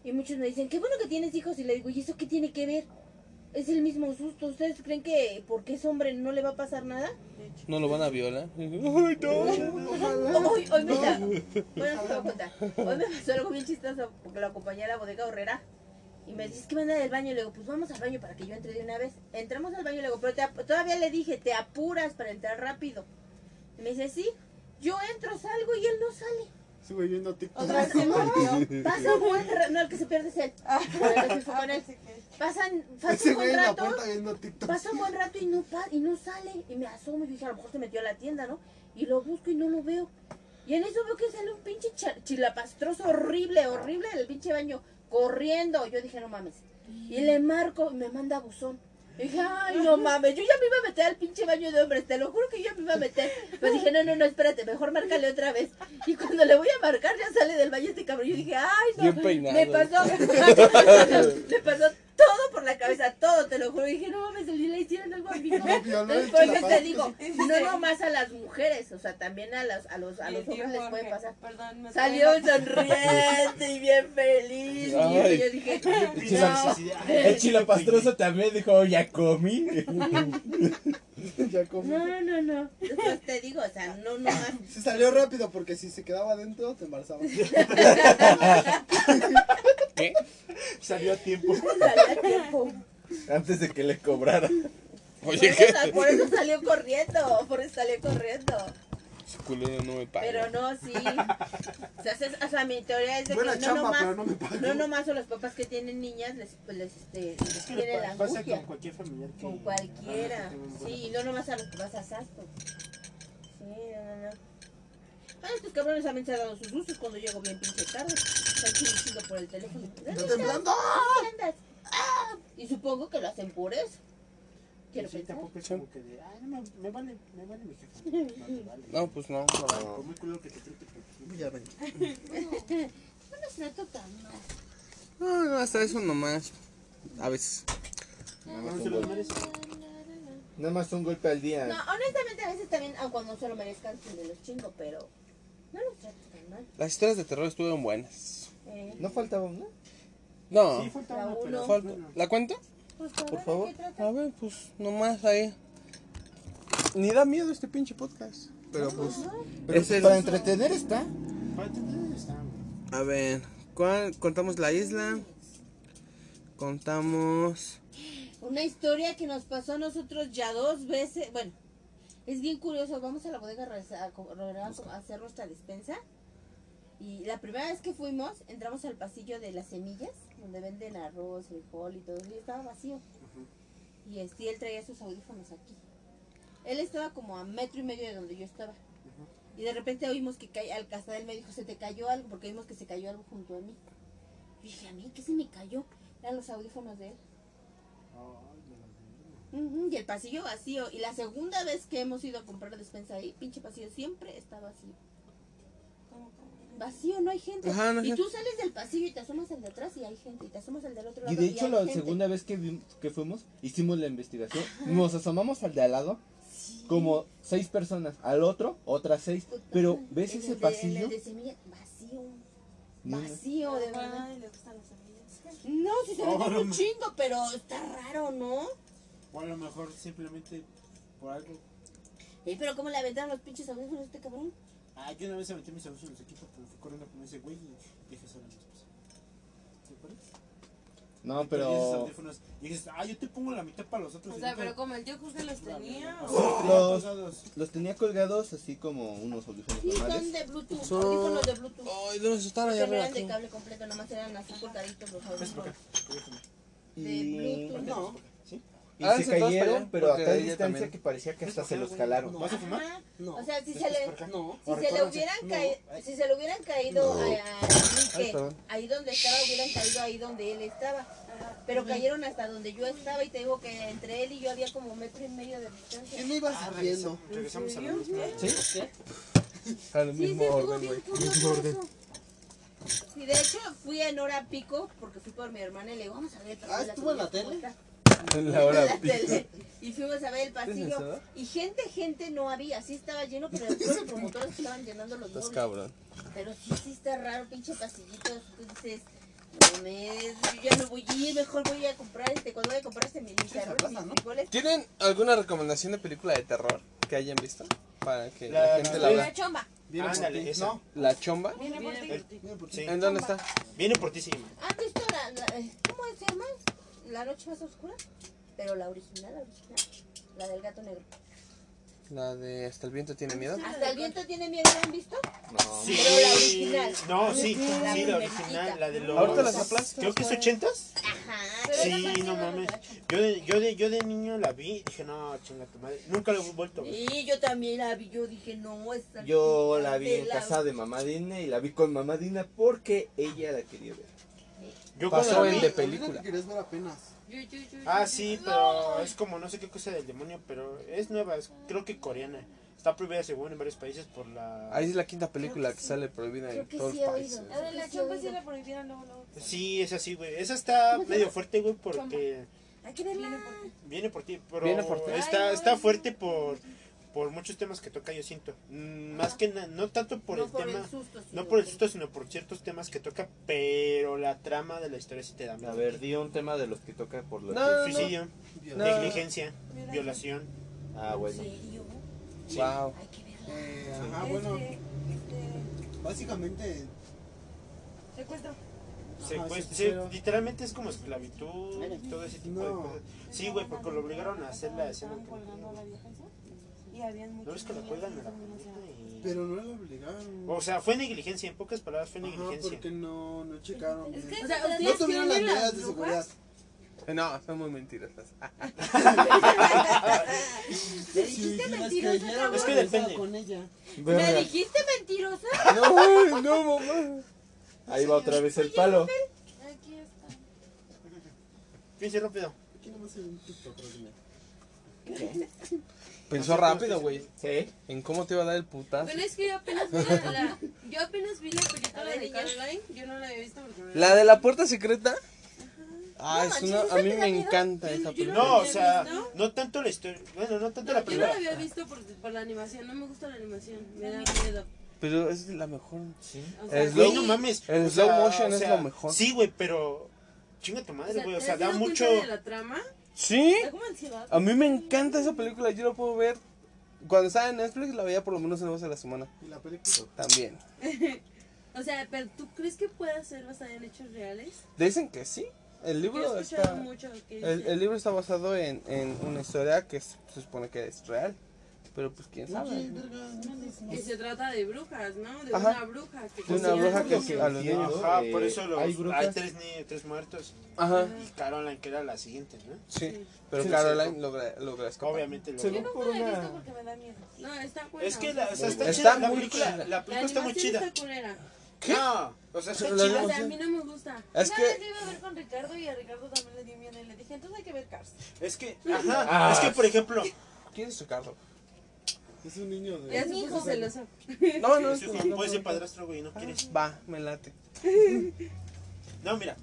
Y muchos me dicen, qué bueno que tienes hijos. Y le digo, ¿y eso qué tiene que ver? Es el mismo susto. ¿Ustedes creen que porque es hombre no le va a pasar nada? No lo van a violar. Ay, no. Hoy, hoy me bueno, te voy a contar. Hoy me pasó algo bien chistoso porque lo acompañé a la bodega horrera. Y me dice, es que me anda del baño. Le digo, pues vamos al baño para que yo entre de una vez. Entramos al baño y le digo, pero te ap- todavía le dije, te apuras para entrar rápido. Y me dice, sí. Yo entro, salgo y él no sale. Sigo viendo TikTok. Otra vez se. Pasa un buen rato. No, el que se pierde es él. Fue con él. Pasan, pasa Ese un güey buen en la rato. puerta viendo TikTok. Pasa un buen rato y no, pa- y no sale. Y me asomo y dije, a lo mejor se metió a la tienda, ¿no? Y lo busco y no lo veo. Y en eso veo que sale un pinche cha- chilapastroso horrible, horrible del pinche baño, corriendo. Yo dije, no mames. Y le marco y me manda buzón. Y dije, ay, no mames, yo ya me iba a meter al pinche baño de hombres, te lo juro que yo me iba a meter. Pero dije, no, no, no, espérate, mejor márcale otra vez. Y cuando le voy a marcar, ya sale del baño este cabrón. Yo dije, ay, no. Bien peinado. Me pasó, me pasó todo por la cabeza, todo, te lo juro. Y dije, no mames, el día le hicieron algo a mi hijo. Lo violó el Entonces, por eso te digo, no nomás a las mujeres, o sea, también a los, a los, a los hombres les puede pasar. Perdón, me Salió sonriente y bien feliz. Ay. Y yo dije, no. El chilapastroso también dijo, ya comí. Ya comí. No, no, no. Después te digo, o sea, no, no más. Se salió rápido porque si se quedaba adentro te embarazaba. ¿Qué? Salió a tiempo. Salía a tiempo. Antes de que le cobrara. Por Oye, eso, ¿qué? sal- por eso salió corriendo, por eso salió corriendo. Ese culero no me paga. Pero no, sí. O sea, es- o sea, mi teoría es de Buena que no chamba, nomás, pero no me pagó. no nomás a los papás que tienen niñas les, pues, les, este, les Es que le tiene la pa- pasa angustia. con cualquier familiar que. Con cualquiera. buen Sí, y no nomás a los que vas a Sasco. Sí, no, no, no. Ah, estos cabrones también se han dado sus usos cuando llego bien pinche tarde. Están chingando por el teléfono. ¿Dónde ¡Está estás? temblando! ¿Dónde andas? Ah, Y supongo que lo hacen por eso. Quiero Sí, pensar. tampoco es como que de, ay, no, me, me vale, me vale mi jefa. No te vale. No, pues no. no. Por muy culero que te trate, pues, Ya ven. No me está tocando. No, no, hasta eso nomás. A veces. Nada no más, se lo merece. nada más un golpe al día. No, honestamente a veces también, aun cuando no se lo merezcan, se los chingo, pero no los trato tan mal. Las historias de terror estuvieron buenas. Eh, ¿No faltaba una? No. Sí, falta La uno, uno. pero. bueno. ¿La cuento? Pues, Por a ver, ¿de favor. A ver, pues nomás ahí. Ni da miedo este pinche podcast. Pero pues. Pero Es el- para entretener está. Falta tres, está, güey. A ver, ¿cuál- contamos la isla. Contamos. Una historia que nos pasó a nosotros ya dos veces. Bueno, es bien curioso. Vamos a la bodega a hacer nuestra despensa. Y la primera vez que fuimos, entramos al pasillo de las semillas, donde venden arroz, frijol y todo. Y estaba vacío. Y este, él traía sus audífonos aquí. Él estaba como a metro y medio de donde yo estaba. Y de repente oímos que cae, al hasta él me dijo, se te cayó algo, porque vimos que se cayó algo junto a mí. Y dije, a mí, ¿qué se me cayó? Eran los audífonos de él. Ujú, y el pasillo vacío. Y la segunda vez que hemos ido a comprar despensa ahí, pinche pasillo siempre está vacío. Vacío, no hay gente. Ajá, no hay y tú sales del pasillo y te asomas al de atrás y hay gente. Y te asomas al del otro lado Y de hecho hay la gente. segunda vez que, vim- que fuimos, hicimos la investigación. Nos asomamos al de al lado, como seis personas. Al otro, otras seis. Puta Pero. ¿ves ese de- pasillo? el de semilla, vacío. Vacío, de verdad. Ay, le gustan las semillas. No, si se Oh, ve no un chingo, pero está raro, ¿no? O a lo mejor simplemente por algo. Eh, pero ¿cómo le aventaron los pinches audífonos a este cabrón? Ah, yo una vez aventé mis abusos en los equipos, pero fui corriendo con ese güey y dije solo a mi esposa. ¿Te acuerdas? No, Y esos pero audífonos, Y dices, ah, yo te pongo la mitad para los otros. O sea, pero como el tío Jorge los tenía. O- Los- colgados. los tenía colgados así como unos audífonos Sí, son normales. de Bluetooth, Son- audífonos de Bluetooth. Ay, ¿dónde están allá no arriba? eran de cable completo, nomás eran así colgaditos los audífonos. De Bluetooth. No. Y Ah, se cayeron, pero a tal distancia también. que parecía que hasta ¿Ves se los jalaron. güey? ¿Vas a fumar? No. O sea, si se le. No. si se le hubieran No. caído, si se le hubieran caído a, Enrique, ahí donde estaba, hubieran caído ahí donde él estaba. Pero cayeron hasta donde yo estaba y te digo que entre él y yo había como metro y medio de distancia. ¿Qué me ibas Ah, viendo? regresamos, regresamos a la misma. ¿Sí? Al Sí, mismo orden, güey. curioso eso. Sí, de hecho fui en hora pico porque fui por mi hermana y le digo, vamos a ver Ah, ¿estuvo en la comida, ¿cómo tele? Está?" En la hora la tele. Y fuimos a ver el pasillo. Y gente, gente no había. Sí estaba lleno, pero después los promotores estaban llenando los Estás muebles. cabrón. Pero sí, sí está raro, pinche pasillito. Tú dices, no me, yo ya me voy a ir, mejor voy a comprar este, cuando voy a comprar este mis ¿no? ¿Tienen alguna recomendación de película de terror que hayan visto? Para que la, La- gente la vea. La chomba. Viene por Ándale, ti. esa. No, ¿La chomba? Viene por ti. ¿En dónde está? Viene por ti, sí. ¿Han visto la, la- eh, cómo se llama? La noche más oscura. Pero la original, la original. La del gato negro. La de Hasta el viento tiene miedo. Hasta el viento tiene miedo, ¿la han visto? No. Sí. Pero la original. No, sí, La sí, la original, la de los... Ahorita las aplastas, Creo que es ochentas. Ajá. Sí, no mames. Yo de, yo de, yo de niño la vi dije, no, chinga tu madre. Nunca la he vuelto a ver. Sí, yo también la vi, yo dije, no, esta Yo la vi en la- casa de mamá Dina y la vi con mamá Dina porque ella la quería ver. Yo pasó vi- de película. que querías ver apenas. Yo, yo, yo, Ah, sí, yo. pero es como no sé qué cosa del demonio, pero es nueva, es, creo que coreana. Está prohibida según en varios países por la... Ahí es la quinta película que sale prohibida en todos sí los países. oído. La de la Sí, chompa sí la prohibieron luego, luego. Sí, es así, güey. Esa está medio fuerte, güey, porque Hay que verla. viene por ti, pero Viene por ti. está, Ay, está no. fuerte por, por muchos temas que toca, yo siento. Mm, Más que na- no tanto por no el por tema... el susto. No sino por el susto, sino por ciertos temas que toca, pero la trama de la historia sí te da miedo. A ver, di un tema de los que toca por los No, que- no, Suicidio, No. negligencia, violación. Ah, ¿En bueno. serio? Wow. Hay que verla. Eh, ajá, bueno, Este, este, básicamente. secuestro. Secuestro, sí, sí, pero- literalmente es como esclavitud y todo ese tipo de cosas. Sí, güey, porque lo obligaron a hacer la escena. Y habían ¿No muchos ves que la cuelgan en la y- Pero no la obligaron. O sea, fue negligencia, en pocas palabras fue Ajá, negligencia. porque no, no checaron. Es que O sea, no no tuvieron las medidas las de seguridad. No, son muy mentirosas. ¿Le Sí, dijiste sí, mentirosa? Es que depende. con ella. ¿Me dijiste mentirosa? No, no, mamá. Ahí va otra vez el palo. Aquí está. Piense rápido. Aquí nomás ve un TikTok. Pensó rápido, güey. Sí. En cómo te iba a dar el putazo. Bueno, es que yo apenas vi la, la- yo apenas vi la película de. Caroline, yo no la había visto porque no La de la puerta secreta. Ah, No es una, ¿esa a mí me encanta esa película. No, o sea, visto? no tanto la historia. Bueno, no tanto No, la yo no película. la había visto por, por la animación, no me gusta la animación, me da miedo. Pero es la mejor. O sea, El slow- no mames. el o slow sea, motion o es sea, lo mejor. Sí, güey, pero. Chinga tu madre, güey. O ¿te sea, da mucho. de la trama? ¿Sí? Da como ansiedad. A mí me encanta esa película. Yo la puedo ver. Cuando estaba en Netflix la veía por lo menos una vez a la semana. Y la película. También. O sea, pero ¿tú crees que pueda ser basada en hechos reales? Dicen que sí. El libro está. mucho que El, el libro está basado en, en una historia que se se supone que es real. Pero pues quién sabe. Verga. que se trata de brujas, ¿no? De Ajá. una bruja que De una bruja que niños. a los niños. Ajá, Eh, por eso los, hay hay, tres, ni- tres muertos. Ajá. Y Caroline, que era la siguiente, ¿no? Sí. Pero Sí, Caroline sí. logra, logra escapar. Obviamente lo Según Yo nunca por la una- visto porque me da miedo. No, está buena. Es que la, o sea, está, Está chida, la muy película, chida. la La película está muy chida. está culera. No, o sea, está La chida. O sea, a mí no me gusta. Es que. vez la iba a ver con Ricardo y a Ricardo también le dio miedo y le dije, entonces hay que ver Cars. Es que, ajá, Ah. es que por ejemplo, ¿Quién es Ricardo? Es un niño de. Se mi hijo. celoso. No, no, su hijo no, puede ser padrastro, güey, no quieres. Va, me late. No, mira,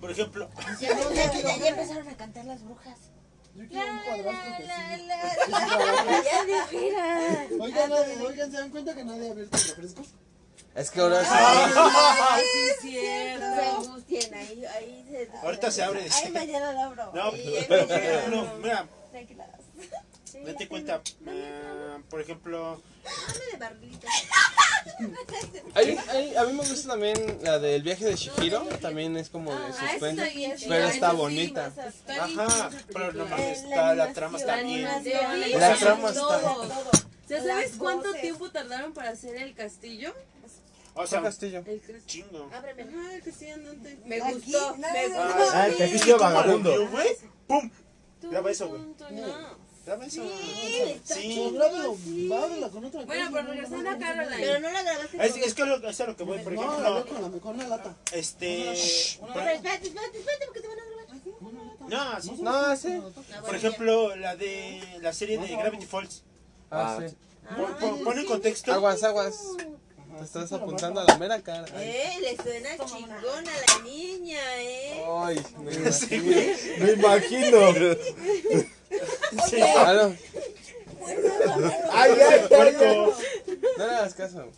por ejemplo, Ya, empezaron a cantar las brujas. Yo quiero un padrastro que sí. Oigan, oigan, ¿se dan cuenta que nadie ha abierto el refresco? Es que ahora sí. Es cierto. ahí, ahí se... Ahorita se abre. Ay, mañana la abro. no, mira. Date cuenta, ah, por ejemplo. Hay- hay- a mí me gusta también la del viaje de Shihiro. También es como de Ah, chida, Pero está bonita. Ajá, pero está, la trama está bien. La trama está- ¿Ya sabes cuánto tiempo tardaron para hacer el castillo? O sea, Castillo. El castillo. chingo. Ábreme. El castillo andante. Me gustó. Me gustó. Ah, el castillo ¿Cómo lo vagabundo. ¡Pum! Graba eso, güey. no. Graba eso. Sí. Grábalo, ábrela con otra Bueno, cosa, pero no, regresando no, a no, Caroline. Pero no la grabaste Es, es que lo, es a lo que voy, por No, la ejemplo, veo con la con una lata. este... Pero espérate, espérate, espérate, porque te van a grabar. No, sí. No, sí. Por ejemplo, la de la serie de Gravity Falls. Ah, Ah, sí. Pon, pon- pon en contexto. Aguas, aguas. Te estás apuntando a la mera cara. Eh, le suena chingona a la niña, eh. Ay, me imagino. Me imagino. Ah, no, Ay, ay, Puerco. no le hagas caso.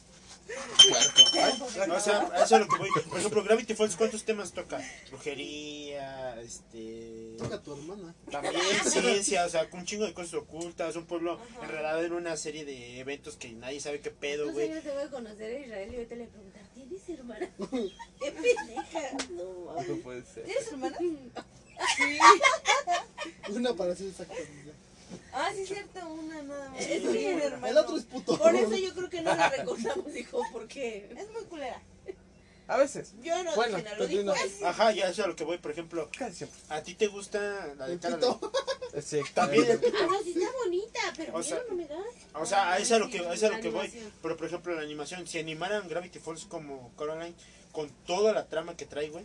O sea, eso es lo que voy. Por ejemplo, Gravity Falls, ¿cuántos temas toca? Brujería, este. Toca tu hermana. También ciencia, o sea, un chingo de cosas ocultas. Un pueblo enredado en una serie de eventos que nadie sabe qué pedo, No sé, güey. yo te voy a conocer a Israel y ahorita le voy a preguntar, ¿tienes hermana? ¡Qué pendeja! No. No puede ser. ¿Tienes hermana? Una para ser exacto. Ah, sí, es cierto, una nada más. Es mi hermano. El otro es puto. Por eso yo creo que no la recordamos, hijo, porque Es muy culera. A veces. yo no Bueno, dije nada, lo dijo continúa. él. Ajá, ya eso es a lo que voy. Por ejemplo, Casi. ¿a ti te gusta la de pito. Sí. También el pito. Ah, no, sí está bonita, pero O sea, miedo no me da. O sea, a eso es a lo que, Sí, a eso es a lo que voy. Pero por ejemplo, la animación, si animaran Gravity Falls como Coraline, con toda la trama que trae, güey,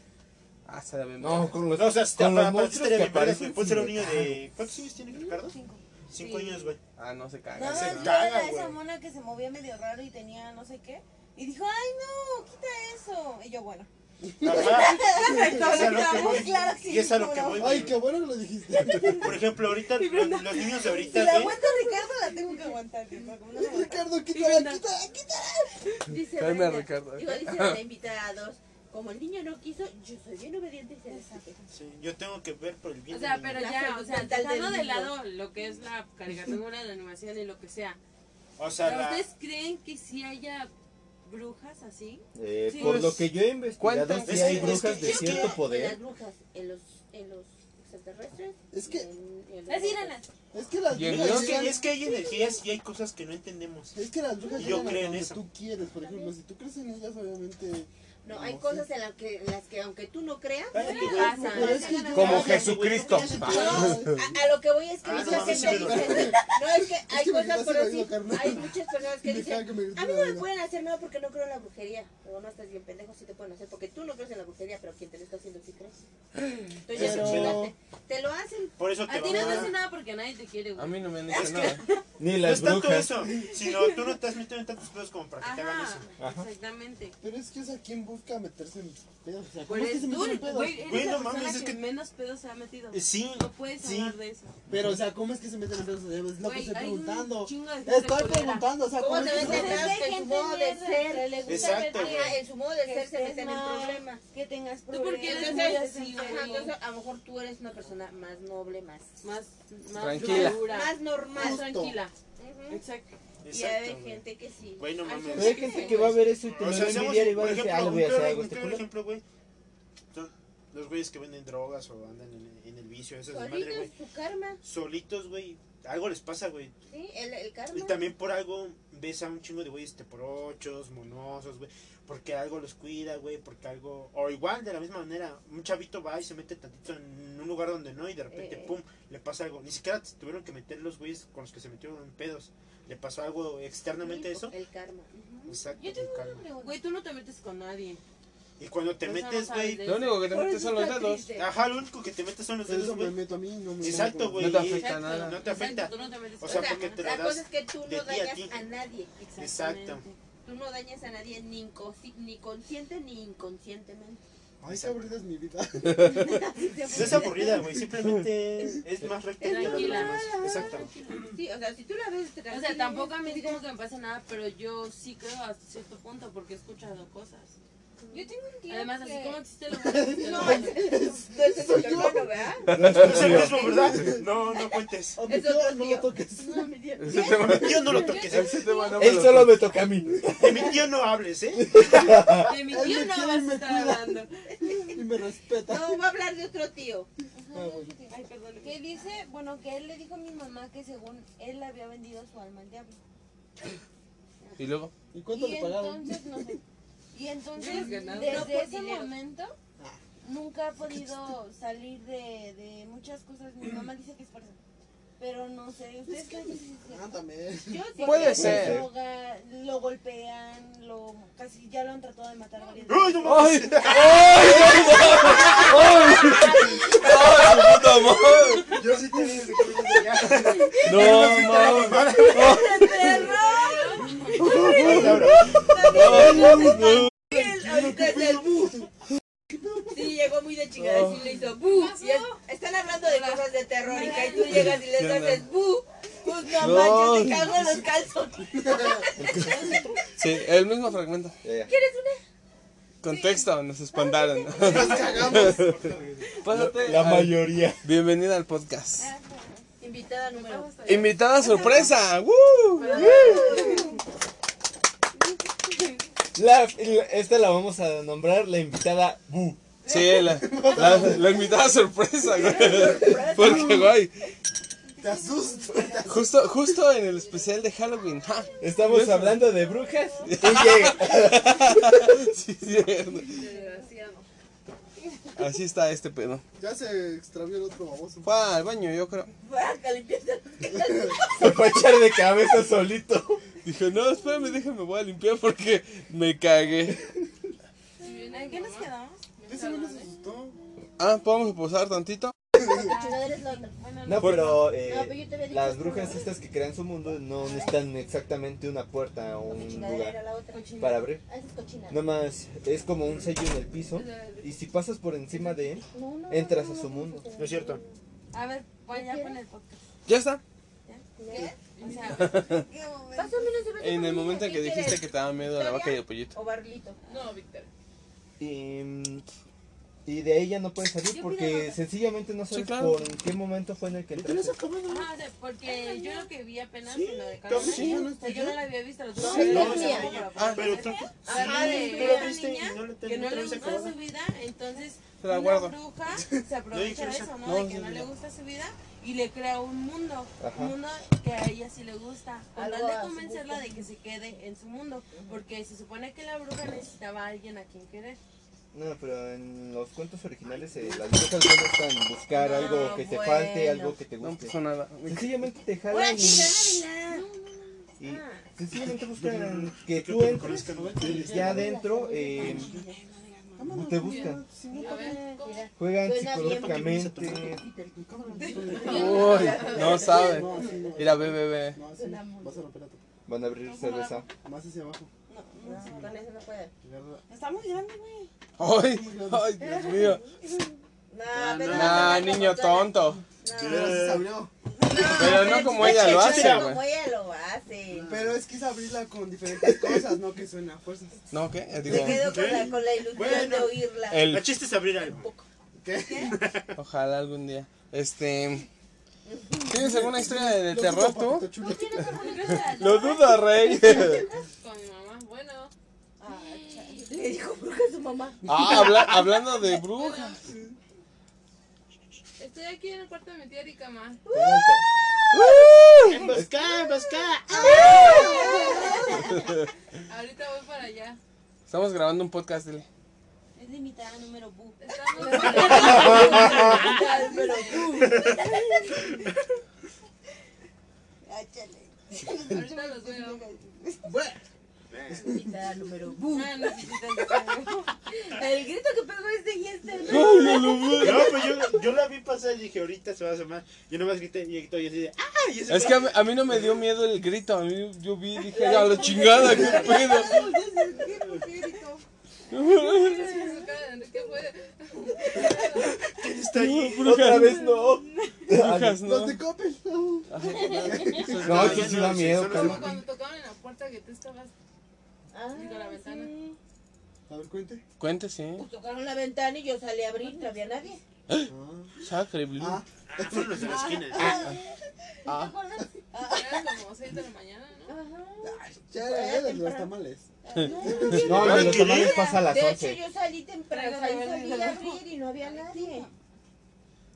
Ah, se la ven. No, con los, No, o sea, está, con los para, que aparecen. güey. Puede ser un niño de. ¿Cuántos años tiene Ricardo? Cinco. Cinco Sí. años, güey. Ah, no se No, caga. se yo caga, era esa güey. mona que se movía medio raro y tenía no sé qué. Y dijo, ay no, quita eso. Y yo, bueno. Y es a lo sí, que ¿no? voy, Ay, qué bueno que lo dijiste. Por ejemplo, ahorita los, los niños de Si ahorita, la güey. aguanta Ricardo, la tengo que aguantar. no la. Ricardo, quítala, quítala, quítala. Dice Ricardo. Igual dice la invitada a dos. Como el niño no quiso, yo soy bien obediente y se. Sí, yo tengo que ver por el bien O sea, del pero niño. ya, o sea, dejando de lado lo que es la caricatura, la animación y lo que sea. O sea, ¿Pero la, ¿Ustedes creen que sí haya brujas así? Eh, Sí. por Pues, lo que yo he investigado, sí Es hay que- es brujas que- de que- cierto En las poder. brujas, en los, en los extraterrestres. Es que- y en- y en Las iranas. Es que las brujas es, que, es que hay energías y hay cosas que no entendemos. Es que las brujas Yo creo en eso. tú quieres, por ejemplo, si tú crees en ellas, obviamente. No, hay No cosas en, la que, en las que aunque tú no creas, pasan. Como Ah, Jesucristo. No, a, a lo que voy es que Ah, no mucha mames, gente dice, no es que hay que cosas muchas personas que dicen, a mí no me vida". pueden hacer nada porque no creo en la brujería, pero no estás bien pendejo, sí te pueden hacer porque tú no crees en la brujería, pero quien te lo está haciendo sí crees. Entonces ya chingaste. te lo hacen. Por eso te A ti no te hacen nada porque nadie te quiere, A mí no me han hecho nada. Ni No las es tanto brujas. eso, sino tú no te has metido en tantos pedos como para que te hagan eso. exactamente. Pero es que es a quien busca meterse en pedos. O sea, Por ¿cómo es que se en pedos? güey, eres Güey, la no persona mames, es que que- menos pedos se ha metido. Eh, Sí, No puedes sí. hablar de eso. Pero, o sea, ¿cómo es que se meten en pedos? O sea, Es lo que Güey, estoy hay un preguntando. chingo de gente Estoy culera. preguntando, o sea, ¿Cómo ¿cómo te es que meten se en su modo de ser. le gusta Exacto, güey. En su modo de que ser se estés meten en mal, problemas. Que tengas ¿Tú por qué problemas. eres Entonces, muy así, ajá, güey? entonces a lo mejor tú eres una persona más noble, más, Más, más Tranquila. madura, más normal. más tranquila. Ujú. Exacto. Y hay Exacto, güey. gente que sí. Güey, no Hay mames. Pero hay gente que va a ver eso y te O lo va a envidiar y va a por decir, ah, lo voy a hacer algo este culo. ejemplo, güey. Son los güeyes que venden drogas o andan en, en el vicio, eso es madre, Solitos, güey. su karma, Solitos, güey. Algo les pasa, güey. sí, el, el karma. Y también por algo ves a un chingo de güeyes teporochos, monosos, güey. Porque algo los cuida, güey. Porque algo. O igual, de la misma manera. Un chavito va y se mete tantito en un lugar donde no. Y de repente, Eh. pum, le pasa algo. Ni siquiera tuvieron que meter los güeyes con los que se metieron en pedos. Le pasó algo externamente eso. El karma. Exacto, Yo tengo un. Güey, tú no te metes con nadie. Y cuando te Pues no metes, güey. Lo único que te metes son los dedos. triste. Ajá, lo único que te metes son los Por eso dedos, me meto a mí, no me Exacto, güey. No te afecta nada. No te afecta. Exacto, tú no te metes O sea, O sea, porque te la lo cosa das es que tú no a dañas ti. a nadie. Exacto. Tú no dañas a nadie ni, ni consciente ni inconscientemente. Ay, qué aburrida es mi vida. No es aburrida, güey. Simplemente es más recta que Tranquila. demás. Exacto. Sí, o sea, si tú la ves O sea, tranquila, tampoco a mí es como que me pasa nada, pero yo sí creo hasta cierto punto porque he escuchado cosas. Yo tengo un tío Además, que... así como existe lo No, malo. No, ese es tu hermano, ¿verdad? No es el mismo, ¿verdad? No, no cuentes. A mi Es tío no lo toques. No, mi tío. Ese tema, Tío, no lo toques. ese tema no me Él lo solo me toca a mí. De mi tío no hables, ¿eh? De mi tío no vas a me estar hablando. Y me respeta. No, va a hablar de otro tío. Ah. Ay, perdón. Que dice, bueno, que él le dijo a mi mamá que según él había vendido su alma al diablo. Y luego, ¿Y cuánto le pagaron? entonces, no sé. Y entonces, No, que desde No ese dinero. momento, nunca ha podido salir de, de muchas cosas. Mi mamá dice que es por eso. Pero no sé, ¿ustedes que es? Ah, también. Yo sí Puede ser. Droga, lo golpean, lo casi ya lo han tratado de matar varias ¡Ay, no! ¡Ay! ¡Ay! ¡Ay! ¡Ay, puta madre! Yo sí te desde que de. No, mames. El bu. Sí, llegó muy de chingada y le hizo bu. Están hablando de cosas de terror y que tú llegas y les haces bu. Pues no, No. manches, te cago en los calzones. Sí, el mismo fragmento. ¿Quieres una? Contexto, nos espantaron. Nos cagamos. Pásate. La mayoría. Bienvenida al podcast. Invitada número. Invitada sorpresa. ¡Woo! La, la- esta la vamos a nombrar la invitada Bu. Sí, la, la, la invitada sorpresa, güey. Porque, güey, Te asusto. te asusto. justo, justo en el especial de Halloween. ¡ja! Estamos hablando de brujas. Y llega. Sí, cierto. Así está este pedo. Ya se extravió el otro baboso. Fue al baño, yo creo. Fue a limpiarse. Se fue a echar de cabeza solito. Dije, no, espérame, déjame, voy a limpiar porque me cagué. ¿En qué nos quedamos? Ese güey nos asustó. Ah, ¿podemos posar tantito? La otra. No, pero No, eh, pero yo te había dicho las brujas no. estas que crean su mundo no necesitan exactamente una puerta o un lugar para abrir. Ah, es. Nada más es como un sello en el piso y si pasas por encima de él, No, no, entras no, a no, su no, mundo. no, no, No es cierto. A ver, ya pon el podcast. ¿Ya está? O sea, cerveza En el momento en que ¿qué dijiste que te daba miedo la vaca y el pollito. O barrilito. No, Víctor. Y, y de ella no puedes salir porque sencillamente no sabes claro. por qué momento fue en el que o sea, porque yo lo que vi apenas Sí, en lo de ¿cómo Carmen, sí? o sea, yo no la había visto, tuve No, no, Ah, Pero tú, sí, Habla de tú viste niña y no le que no le su vida, entonces Se la bruja se aprovecha de eso, ¿no? No, De que sí, no sí, le gusta su vida y le crea un mundo, Ajá. un mundo que a ella sí le gusta, con tal de convencerla de que se quede en su mundo, porque se supone que la bruja necesitaba a alguien a quien querer. No, pero en los cuentos originales eh, las brujas no necesitan buscar No, algo que te bueno. falte, algo que te No guste. pasó nada. Sencillamente te ¡Hola, jalan y, y sencillamente buscan que tú entres y ya adentro eh, te buscan. Juegan psicológicamente. Uy, no sabe. No, sí, no. Mira, ve, ve, ve. No, sí, vas a romper la tapa. Van a abrir cerveza. Más hacia abajo. No, con eso no puede. Está muy grande, güey. Ay, ay, Dios mío. No, Ah, pero no. Nah, niño tonto. Abrió. Pero no como ella lo hace, como güey. ella lo hace. Pero es que es abrirla con diferentes cosas, no que suena a fuerzas. ¿No qué? Eh, Digo, Se quedó con la, con la ilusión Bueno. de oírla. El el, chiste es abrir algo. ¿Qué? ojalá algún día. Este, ¿tienes alguna historia de, de terror tú? Chulo. Lo dudo, rey. Con. Le dijo bruja a su mamá. Ah, habla- hablando de brujas. Estoy aquí en el cuarto de mi tía Erika, ma. ¡Emboscada, emboscada! Ahorita voy para allá. Estamos grabando un podcast, dile. Es limitada número bu. Estamos. Pero Ahorita los veo. Invitada número Ah. El grito que pegó este y este. No, pues yo, yo la vi pasar y dije, ahorita se va a asomar. Yo nomás grité y estoy así de, ¡ah! Y ese Es que a mí, a mí no me dio miedo el grito. A mí yo vi y dije, ya la chingada, qué pedo. ¿Quién está ahí? Otra vez no. Brujas, ¿no? de Coppel. No, eso sí da miedo, son los- calma. Cuando tocaban en la puerta que tú estabas. Digo, la ventana. A ver, cuente. Cuente, sí. Pues tocaron la ventana y yo salí a abrir, no había nadie. Ah. Sacre, blue. Ah, Ah, fueron los de la esquina. Ah, Era como 6 de la mañana, ¿no? ya era ya de los tamales. No, de los tamales pasa a las De hecho, 11. yo salí temprano, ahí salí a abrir y no había nadie.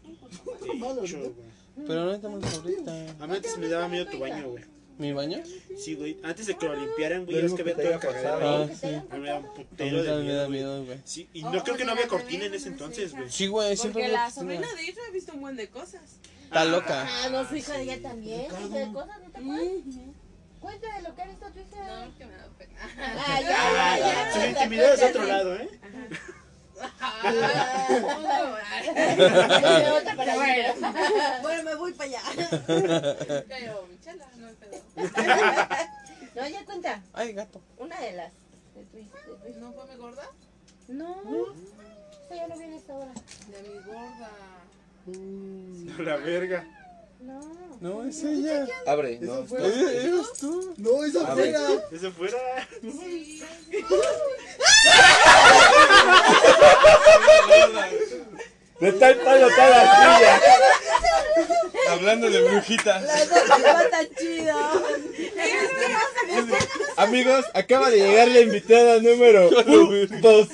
Güey. pero no estamos ahorita. A mí antes me daba miedo tu baño, güey. ¿Mi baño? Sí, güey. Antes de que lo limpiaran, güey, es que había todo cagadero Ah, sí. A da un A putero de también me da miedo, güey. miedo, güey. Sí, y no creo que no había cortina en ese entonces, güey. Sí, güey, siempre Porque la sobrina de Isra ha visto un buen de cosas. Está loca. Ah, no, su hija de ella también. De cosas, ¿no te acuerdas? Cuenta de lo que ha visto tu hija. No, que me da pena. Ah, ya, ya, ya. Su intimidad es de otro lado, ¿eh? Allá. Bueno, me voy para allá. No ya cuenta. Ay, gato. Una de las. ¿No fue mi gorda? No. Esta ya no viene esta hora. De mi gorda. No, la verga. No. No, es ella. Abre, no. Eso fue. Eh, Eres tú. No, esa fuera. Eso fuera. De tal palo está la silla. Hablando de brujitas. Chido. Amigos, acaba de llegar la invitada número 2.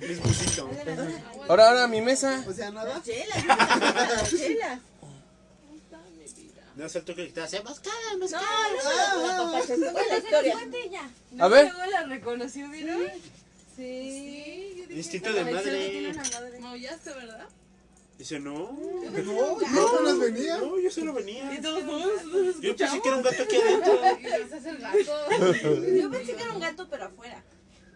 Es busito. Ahora, ahora, mi mesa. O sea, nada. Chelas. Las chelas. No faltó que gritabas, emboscada, No, emboscada. no, no. Escucha la historia. A ver. Luego la reconoció, ¿vieron? Sí, yo dije. Instinto de madre. Maullaste, ¿verdad? Dice, no. No, no nos venía. No, yo solo venía. todos modos, Yo pensé que era un gato aquí adentro. Y no seas el gato. Yo pensé que era un gato, pero afuera.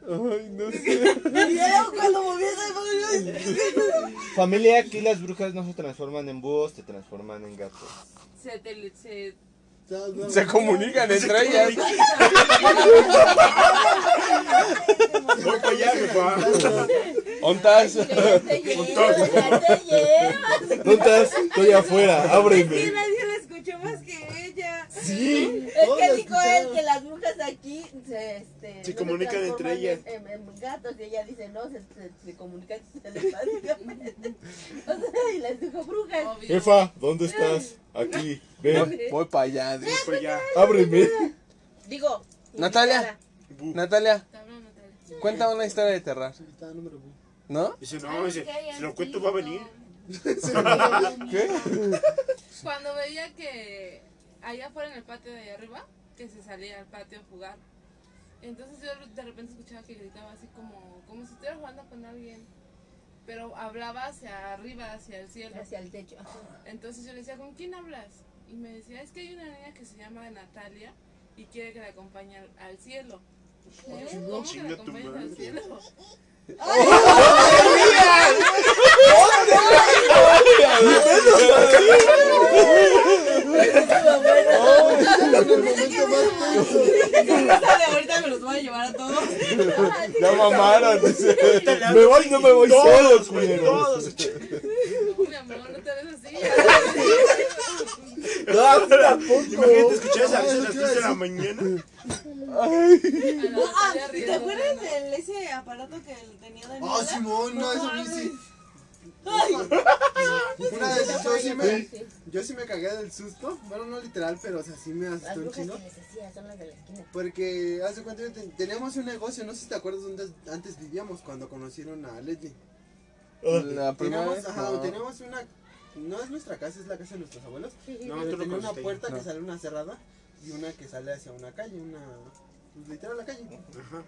Ay, no sé. Y cuando moví esa Familia, aquí las brujas no se transforman en búhos, se transforman en gatos. Se, tele- se Se comunican entre ellas. Voy para allá, jefa. ¿Ontas? Ya te llevas, ya te llevas. ¿Dónde estás? Estoy afuera, que ábreme. nadie la escuchó más que. Sí. Es que dijo él que las brujas aquí se, este, Se comunican entre ellas. En, en- en gatos y ella dice no, se, se, se comunican telepáticamente. O sea, y les dijo brujas. Obvio. Jefa, ¿dónde estás? Aquí, ven, Voy, voy para allá. Voy para allá. ábreme. Digo, Natalia. Natalia, cuenta una historia de terror. ¿no? Dice, no, dice, si lo cuento va a venir. ¿Qué? Cuando veía que allá afuera en el patio de allá arriba, que se salía al patio a jugar. Entonces yo de repente escuchaba que gritaba así como, como si estuviera jugando con alguien. Pero hablaba hacia arriba, hacia el cielo. hacia el techo. Entonces yo le decía, ¿con quién hablas? Y me decía, es que hay una niña que se llama Natalia y quiere que la acompañe al, al cielo. ¿Cómo que la acompañes al cielo? En ahorita me los voy a llevar a todos. Ya mamaron. Me voy, no me voy Todos, güey, todos. Mi amor, no te ves así. No, tampoco. Imagínate escuchar esa risa a las Ah, 3 de la mañana. Ah, ¿te acuerdas del ese aparato que tenía Daniela? Ah, Simón, no, eso sí. Una vez yo sí me, yo sí me cagué del susto. Bueno, no literal, pero o sea, sí me asustó un esquina. Porque hace cuenta que ten- teníamos un negocio, no sé si te acuerdas donde antes vivíamos cuando conocieron a Leslie. La primera Teníamos, vez. ajá, no. teníamos una, no es nuestra casa, es la casa de nuestros abuelos. No, tenía una puerta que sale una cerrada y una que sale hacia una calle, una, pues, literal la calle. Ajá.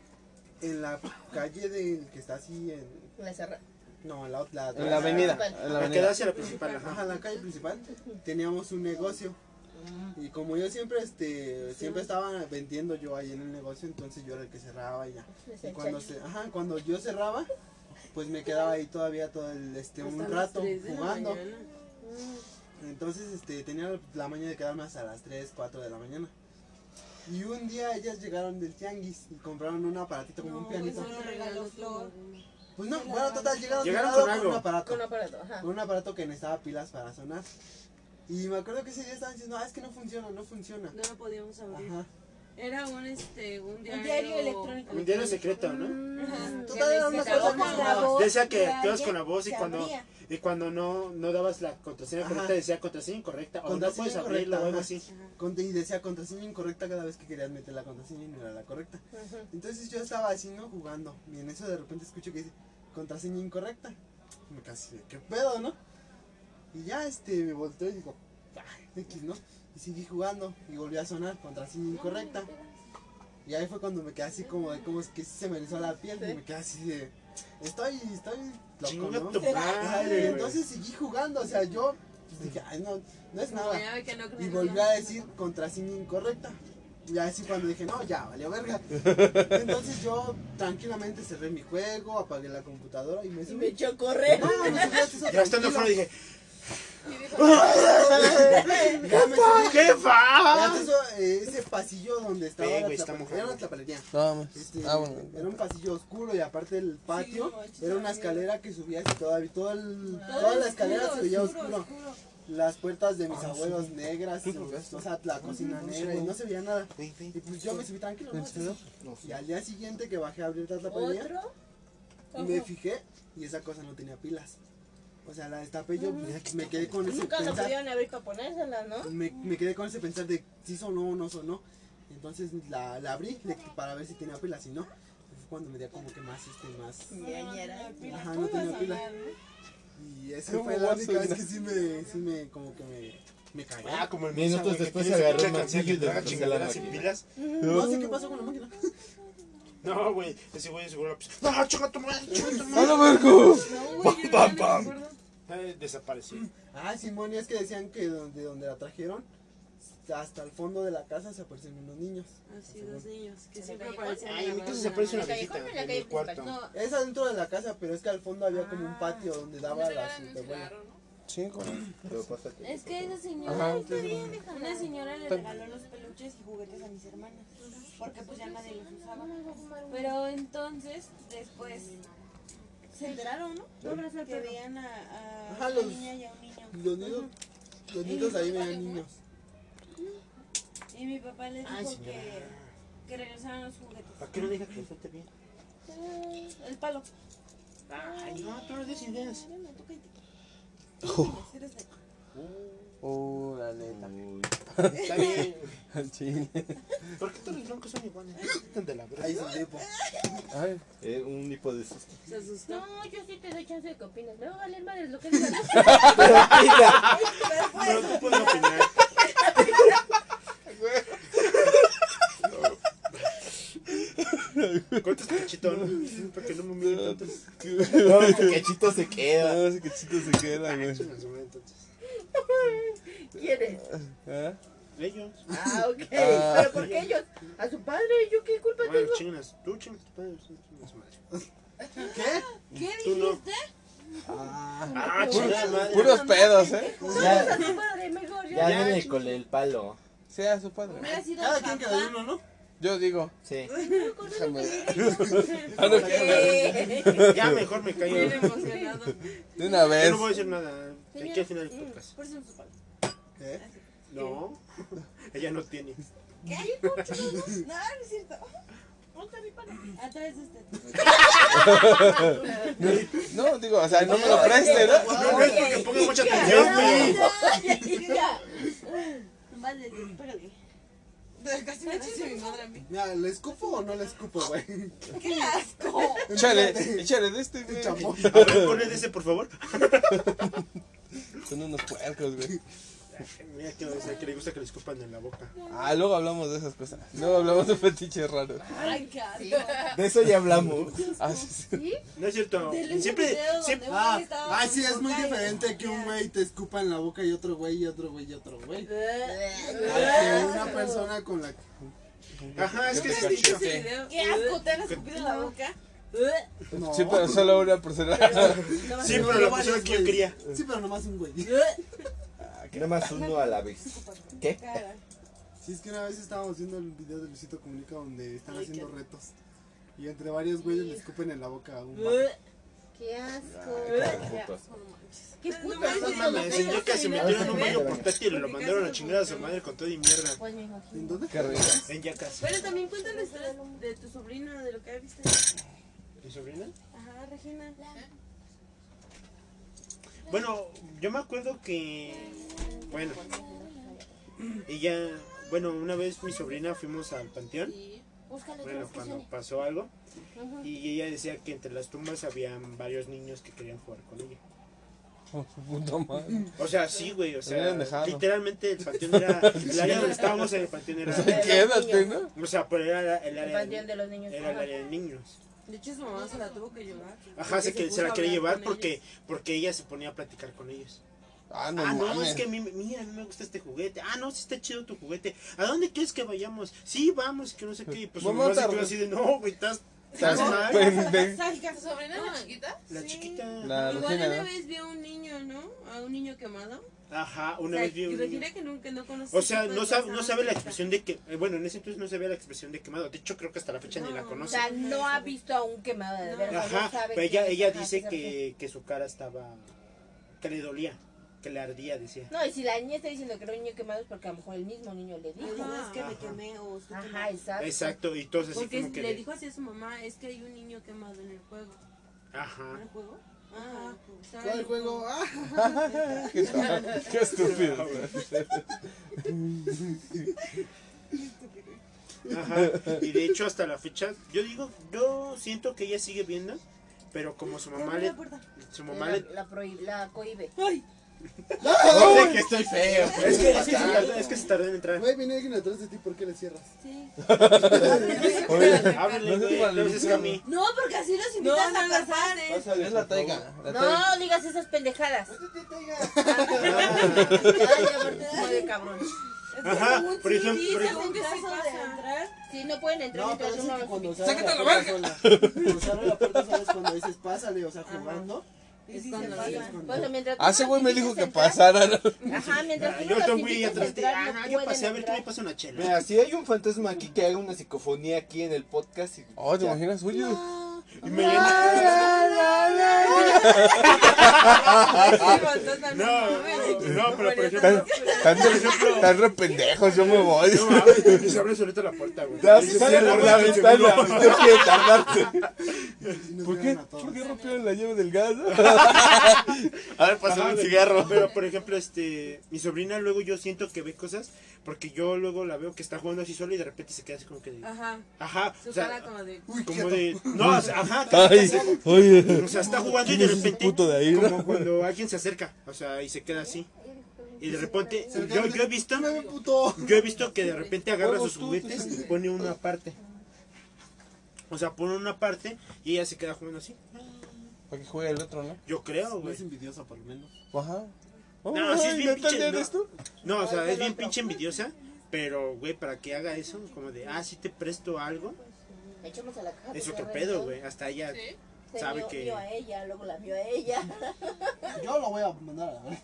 En la calle del que está así en, La cerra- no, en la, la, En la avenida. principal. En la avenida. hacia la principal, Ajá, ajá. en la calle principal teníamos un negocio. Y como yo siempre este siempre estaba vendiendo yo ahí en el negocio, entonces yo era el que cerraba y ya. Y cuando se, ajá, cuando yo cerraba, pues me quedaba ahí todavía todo el este un rato jugando. Entonces este tenía la mañana de quedarme hasta las 3, 4 de la mañana. Y un día ellas llegaron del tianguis y compraron un aparatito como un pianito. Eso lo regaló Flor. Pues no, bueno, total, llegaron, Llegaron con con, un aparato. Con un aparato, ajá. Con un aparato que necesitaba pilas para sonar. Y me acuerdo que ese día estaban diciendo, ah, es que no funciona, no funciona. No lo podíamos abrir. Ajá. Era un este un diario, Un diario electrónico. Un diario secreto, ¿no? Ajá. Total, era una cosa con la como- voz Decía que alguien con la voz y cuando y cuando no, no dabas la contraseña Ajá. correcta decía contraseña incorrecta o no puedes abrirlo o algo así. Y decía contraseña incorrecta cada vez que querías meter la contraseña y no era la correcta. Entonces yo estaba así, ¿no? Jugando. Y en eso de repente escucho que dice contraseña incorrecta. Y me casi, de, ¿qué pedo, no? Y ya este me volteo y digo, "Ay, X, ¿no? Y seguí jugando y volvió a sonar contraseña incorrecta. Y ahí fue cuando me quedé así como de como es que se me erizó la piel y me quedé así de estoy, estoy loco, ¿no? tu y madre, güey. entonces seguí jugando, o sea, yo pues, dije, ay no, no es nada. No Y volví a decir contraseña incorrecta. Y así cuando dije, no, ya, valió verga. Entonces yo tranquilamente cerré mi juego, apagué la computadora y me Y me subí. echó a correr. No, me subí hasta eso Ya estando tranquilo. fuera dije, Y Ya me subí. ¿qué Ya eso, eh, ese pasillo donde estaba la mojado. era una tlapalería. No, mames. Este, Ah, bueno. Era un pasillo oscuro y aparte el patio Sí, era una escalera que subía así todavía, todo el, toda la escalera se veía oscuro. Las puertas de mis abuelos negras, o sea, la cocina negra y no se veía nada. Y pues yo me subí tranquilo, ¿no? Y al día siguiente que bajé a abrir la y me fijé y esa cosa no tenía pilas. O sea, la destapé yo, pues, me quedé con ese Nunca lo pensar, pudieron abrir para ponérselas, ¿no? me, me quedé con ese pensar de si sonó o no sonó. Entonces la, la abrí le- para ver si tenía pilas y no. Fue cuando me dio como que más, este, más... Ajá, no tenía pilas. Y esa ¿Cómo fue la única vez que sí me, sí me, como que me, me cagué. Ah, como el Minutos Misa, después quieres agarró canción martillo y después la sin máquina. pilas. No sé qué pasó con la máquina. No, güey, ese güey seguro pues, no, chinga tu madre, chinga tu ¡A madre. la vergo! no, güey, acuerdo. Eh, desapareció. Ah, Simón, y es que decían que donde, donde la trajeron, hasta el fondo de la casa se aparecen unos niños. Así, dos niños que ¿En siempre aparecen. Ay, en mi en la casa se aparece una ¿En el viejita callejón o en el cuarto. Es adentro de la casa, pero es que al fondo había como un Ah. patio donde daba la superbuena. Sí, Pero pásate. Es que esa Ajá. señora, una señora le regaló los peluches y juguetes a mis hermanas, porque pues ya nadie los usaba. Pero entonces, después, se enteraron, ¿no? Que veían a, a una niña y a un niño. Los niños, los niños ahí veían niños. Y mi papá le dijo Ay, que, señora. que regresaran los juguetes. ¿Para qué no deja que suelte bien? El palo. Ay, no, tú no des ideas. Tú Uh, la neta. Está bien. Chile. ¿Por qué todos los blancos son iguales? De la. Ahí es el tipo. Ay, Eh, un hipo de susto. Se asustó. No, yo sí te doy chance de que opines. Me va a valer madre lo que digas. Pero no puedo opinar. ¿Cuántos cachetón? Para que no me miren tantos. No, el cachito se queda. no, ese cachito se queda, güey. ¿Quién es? ¿Ah? Ellos. Ah, ok. Ah. ¿Pero por qué ellos? A su padre, ¿yo qué culpa Bueno, tengo? chingas. Tú chingas tu padre. chingas tu madre. ¿Qué? ¿Qué Tú no. dijiste? Ah, chingada madre. Puros pedos, ¿eh? A su padre, mejor. Ya Ya. viene con el palo. Sea su padre. Hubiera sido Cada quien papá. le uno, ¿no? Yo digo. Sí. Déjame. Ah, no, Eh, Ya mejor me callo. Bien emocionado. De una Yo vez. no voy a decir nada. Aquí al final del podcast. Por eso no. ¿Qué? No. Ella no tiene. ¿Qué? No, no es cierto. Palo. Atrás de este. No, digo, o sea, no me lo preste, ¿no? No, no es porque ponga mucha atención, pero. Vale, espérate. Casi me dice mi madre a mí. Mira, ¿le escupo o no le escupo, güey? ¡Qué asco! Échale, échale de este, güey. A ver, ponle de ese, por favor. Son unos puercos, güey. Mira que, o sea, que le gusta que le escupan en la boca. Ah, luego hablamos de esas cosas. Luego hablamos de fetiches raros. ¡Ay, qué asco! De eso ya hablamos. Ah, sí, sí. No es cierto. Siempre, siempre. Ah, ah, sí, es muy diferente que un güey te escupa en la boca y otro güey y otro güey y otro güey. Eh, A que una persona con la Ajá, es que es dicho. ¡Qué asco! ¿Te han escupido en la boca? No. Sí, pero solo una persona. Sí, pero la persona que yo quería. Sí, pero nomás un güey. Nada más uno a la vez. ¿Qué? Sí, es que una vez estábamos viendo el video de Luisito Comunica donde están haciendo retos. Y entre varios güeyes le escupen en la boca a un vato. Qué asco. Putos. Qué No puto mames, No asco. mames, Yaka se metieron en un baño portátil y lo mandaron a chingar a su madre con todo y mierda. Pues me imagino. ¿En dónde? Qué rico. En Yakas. Bueno, también historias de tu sobrina, de lo que viste. ¿Mi sobrina? Ajá, Regina. Bueno, yo me acuerdo que. Bueno. Ella. Bueno, una vez mi sobrina fuimos al panteón. Bueno, cuando pasó algo. Y ella decía que entre las tumbas habían varios niños que querían jugar con ella. Oh, su puta madre. O sea, sí, güey. O sea, literalmente el panteón era. El área donde estábamos en el panteón era. Quédate, ¿no? O sea, pero era el El área. panteón de los niños. Era el área de niños. De hecho, su mamá se la tuvo que llevar. Ajá, se, que, se la puso a quería llevar porque, ellos. porque ella se ponía a platicar con ellos. Ah, no ah, no, mames. es que a mí, me- mira, a mí me gusta este juguete. Ah, no, sí está chido tu juguete. ¿A dónde quieres que vayamos? Sí, vamos, que no sé qué. Y Pues su Mamá, se quedó así de, no, güey, estás, estás mal. pendejo. Salga. ¿Tu sobrina la chiquita? La chiquita. La Igual una vez vio a un niño, ¿no? A un niño quemado. Ajá, O una sea, vez vi un que nunca no conoce. O sea, no sabe, no sabe la expresión de que, eh, bueno, en ese entonces no sabía la expresión de quemado. De hecho, creo que hasta la fecha ni la No. O conoce. sea, no ha visto a un quemado de verdad. Ajá, no sabe pero ella, ella dice que, que su cara estaba, que le dolía, que le ardía, decía. No, y si la niña está diciendo que era un niño quemado es porque a lo mejor el mismo niño le dijo. Ajá, es que me Ajá. quemé o Ajá, quemado. exacto. Exacto, y entonces así Porque como que... le le- dijo así a su mamá, es que hay un niño quemado en el juego. Ajá. ¿En el juego? Estaba ¿Cuál juego? Ah, Qué, qué estúpido. Ajá. Y de hecho hasta la fecha, yo digo, yo siento que ella sigue viendo, pero como su mamá le, su mamá La, le, la, prohí- la cohibe. ¡Ay! No sé que estoy feo. es que, es que se tardó, es que se tardó en entrar. Güey, viene alguien atrás de ti, ¿por qué le cierras? Sí. Oye, Háblale, no seas güey, no seas maldito. Cami. No, porque así los No, invitas no a las pasar. haces. Es la taiga. La taiga. No digas esas pendejadas. Ay, madre, cabrón. Ajá, por ejemplo, Sí, por ejemplo, caso de entrar. Sí, no pueden entrar No, mientras sí uno que ¡Sácate la sola. Cuando se abre la puerta, ¿sabes? Cuando dices pásale, o sea, jugando. Cuando. Bueno, mientras tú Ah, ese güey me dijo que pasara. Ajá, mientras Ah, yo invites a atrás de yo pasé a ver, tú me pasas una chela. Mira, si hay un fantasma aquí que haga una psicofonía aquí en el podcast. y- Oh, ¿te imaginas? Oye. Y me llena- No, no, pero por ejemplo, Tan, tan re pendejos, yo me voy. no mames, y se abre solita la puerta, güey. Ya, Y se sale por la ventana, tardarse. Sí nos ¿Por qué? ¿Por qué rompieron la llave del gas? A ver, pásame Ajá, un cigarro. Pero por ejemplo, este, mi sobrina luego yo siento que ve cosas porque yo luego la veo que está jugando así sola y de repente se queda así como que de, Ajá. ajá, Su o sea, cara como de. Uy, como quieto. de, no, o sea, ajá, Ay, oye. o sea, está jugando y ¿Quién de repente puto de ahí, no? como cuando alguien se acerca, o sea, y se queda así. Y de repente, yo, yo he visto, yo he visto que de repente agarra sus juguetes y pone una parte. O sea, pone una parte y ella se queda jugando así. Para que juegue el otro, ¿no? Yo creo, güey. es envidiosa, por lo menos. Ajá. Oh, No, sí es bien ¿ya tal pinche, no. eres tú? No, o sea, es bien pinche envidiosa. Pero, güey, para que haga eso, como de, ah, si te presto algo, Echemos a la caja. es otro pedo, ¿no? güey. Hasta ella Sí. Se sabe vio, que- vio a ella, luego la vio a ella. Yo lo voy a mandar a la.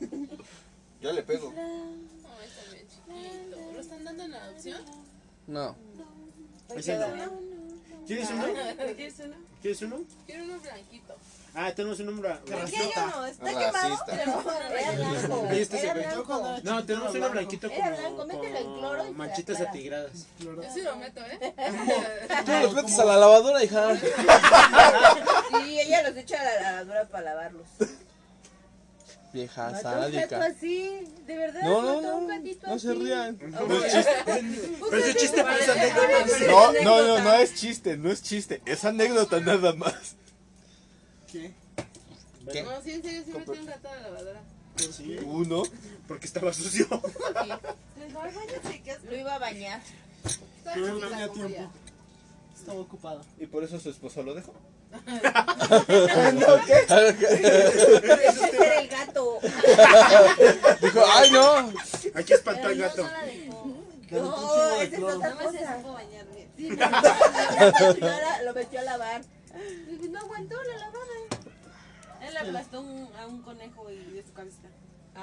Yo le pego. Ay, está bien chiquito. ¿Lo están dando en adopción? No. No. ¿Quieres uno? ¿Quieres uno? ¿Quieres uno? Quiero uno blanquito. Ah, tenemos un número. Uno, está quemado. Racista. Era blanco. Ahí está ese güey. No, tenemos uno blanquito Era como, blanco, mételo en cloro y manchitas aclara. atigradas. Yo sí lo meto, ¿eh? Tú los metes a la lavadora, hija. Sí, ella los echa a la lavadora para lavarlos. Vieja sádica. así, de verdad. No, no, no. No se rían. Pero ese chiste parece anécdota. No, no, no, no es chiste, no es chiste. Es anécdota nada más. ¿Qué? ¿Qué? No, sí, en serio, sí metí un gato a la lavadora. Sí, Uno. porque estaba sucio. Lo iba a bañar. Está No como tiempo. Estaba ocupado. Y por eso su esposo lo dejó. Ese era el gato. Dijo, ay no. Aquí espantó al Pero no, gato. no un No, se supo bañar bien. Sí, no, lo metió a lavar. No aguantó la lavada. Le aplastó un- a un conejo y de su cabeza.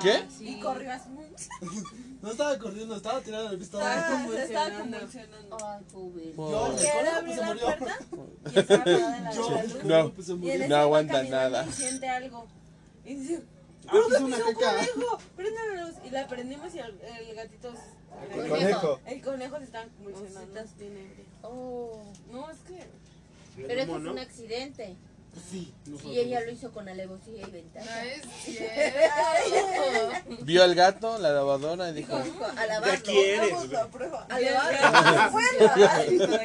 ¿Qué? Ah, sí. Y corrió así. No estaba corriendo, estaba tirado en el piso. Estaba, Estaba... se estaba convulsionando. convulsionando. Ay, pobre. Yo, Pobre. el Que él conejo abrió pues se la murió. puerta y estaba la Yo, No. pues se murió. aguanta nada. Y siente algo. Y dice, Ah, pues una "Pisó un caca. conejo. Y la prendimos y el, el gatito. El conejo. El conejo se estaba convulsionando. Oh, No, es que. pero eso ¿Cómo fue no? un accidente. Pues sí. no fue Y ella lo hizo con alevosía y No ventaja. es cierto. Vio al gato, la lavadora y dijo, Dijo, a ¿De lavarlo. aquí eres, güey? A lavarlo. eso.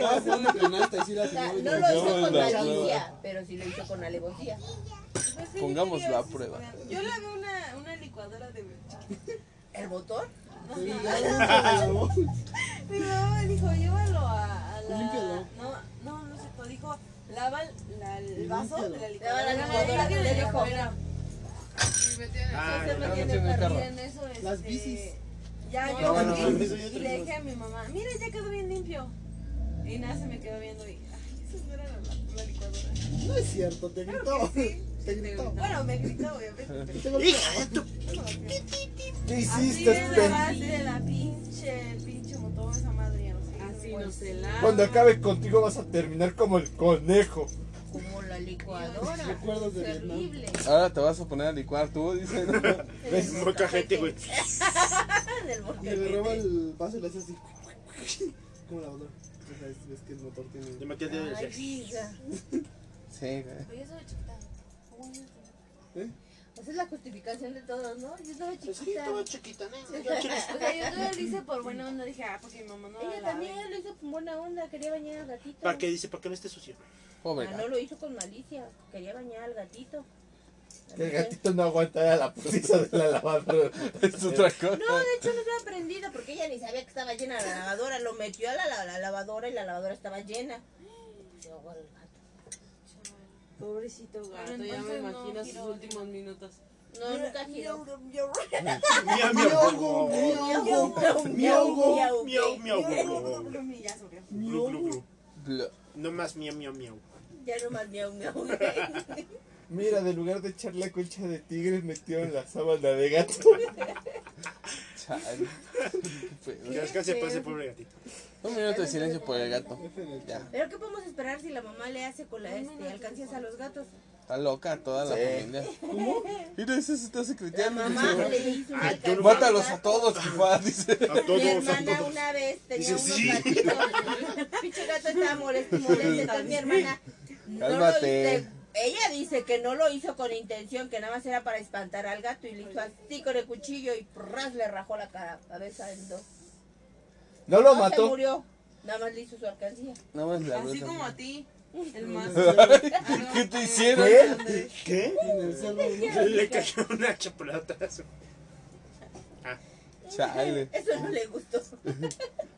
Ah, fue una canasta y sí la O sea, tiró. no lo hizo con malicia, pero sí lo hizo con alevosía. Pues sí, la quería prueba. Yo le veo una, una licuadora de ¿El motor? Sí, ya, ya, ya. Mi mamá dijo, llévalo a, a la... Límpialo. No, no, no sé, pues dijo, lava la- el vaso de la Lava la licuadora. licuadora, Ah, se me tiene eso, Las bicis. Ya No, yo y le dije a mi mamá, mira, ya quedó bien limpio. Y nada, se me quedó viendo y, ay, eso no era la, la licuadora. No es cierto, te gritó. Te gritó. Bueno, me gritó, obviamente. ¡Hija de tu! ¿Qué Así hiciste, de la pinche, Cuando acabe contigo vas a terminar como el conejo. Como la licuadora. Recuerdos de Vietnam. Ahora te vas a poner a licuar tú, dice. ¿no? Es mucha gente, güey. Del Y le roba el vaso y le hace así. Como la otra. Ves que el motor tiene. metí el dedo y Ay, decía, hija. Sí, güey. Pero yo soy chiquita. ¿Eh? Esa es la justificación de todos, ¿no? Yo estaba Sí, chiquita. estaba chiquita, ¿no? Yo. O sea, yo todo lo hice por buena onda. Dije, ah, porque mi mamá no Ella la también lave. lo hizo con buena onda, quería bañar al gatito. ¿Para qué dice? ¿Para que no esté sucio? Pobre Ah, no lo hizo con malicia, quería bañar al gatito. Que el gatito no aguanta la putiza de la lavadora. Es otra cosa. No, de hecho no estaba prendido porque ella ni sabía que estaba llena la lavadora. Lo metió a la, la- la lavadora y la lavadora estaba llena. Pobrecito gato, Pero ya me entonces no imagino sus quiero- últimos minutos. No, nunca giró. Miau, Miau, miau, miau, Miau, miau, miau, go. miau, miau, miau. Y ya se murió. Glu, glu, glu. Bla. No más miau, miau, miau. Ya nomás miau, miau. Mira, en lugar de echar la concha de tigres, metieron la sábana de gato. Chale. Que descanse pase, pobre gatito. Un minuto de silencio por el gato. Ya. Pero ¿qué podemos esperar si la mamá le hace con la este, alcancías a los gatos? Está loca toda la familia. ¿Cómo? Mira, ese se está La secreteando. mamá dice. le hizo una alcancía no- Mátalos a todos, jefa, dice. A Mi todos, a hermana todos. una vez tenía Dice, unos sí. gatitos. Pinche gato estaba molesto y molesto. Entonces mi hermana no lo Cálmate. hizo. Ella dice que no lo hizo con intención, que nada más era para espantar al gato y le hizo así con el cuchillo y ¡pras! le rajó la cara, cabeza en dos. No lo Se mató. murió, nada más le hizo su alcancía. Nada más la Así como a ti. El más. ¿Qué te hicieron? ¿Qué? ¿Qué? ¿no? Le cayó una chapulatazo. Chale. Eso no le gustó.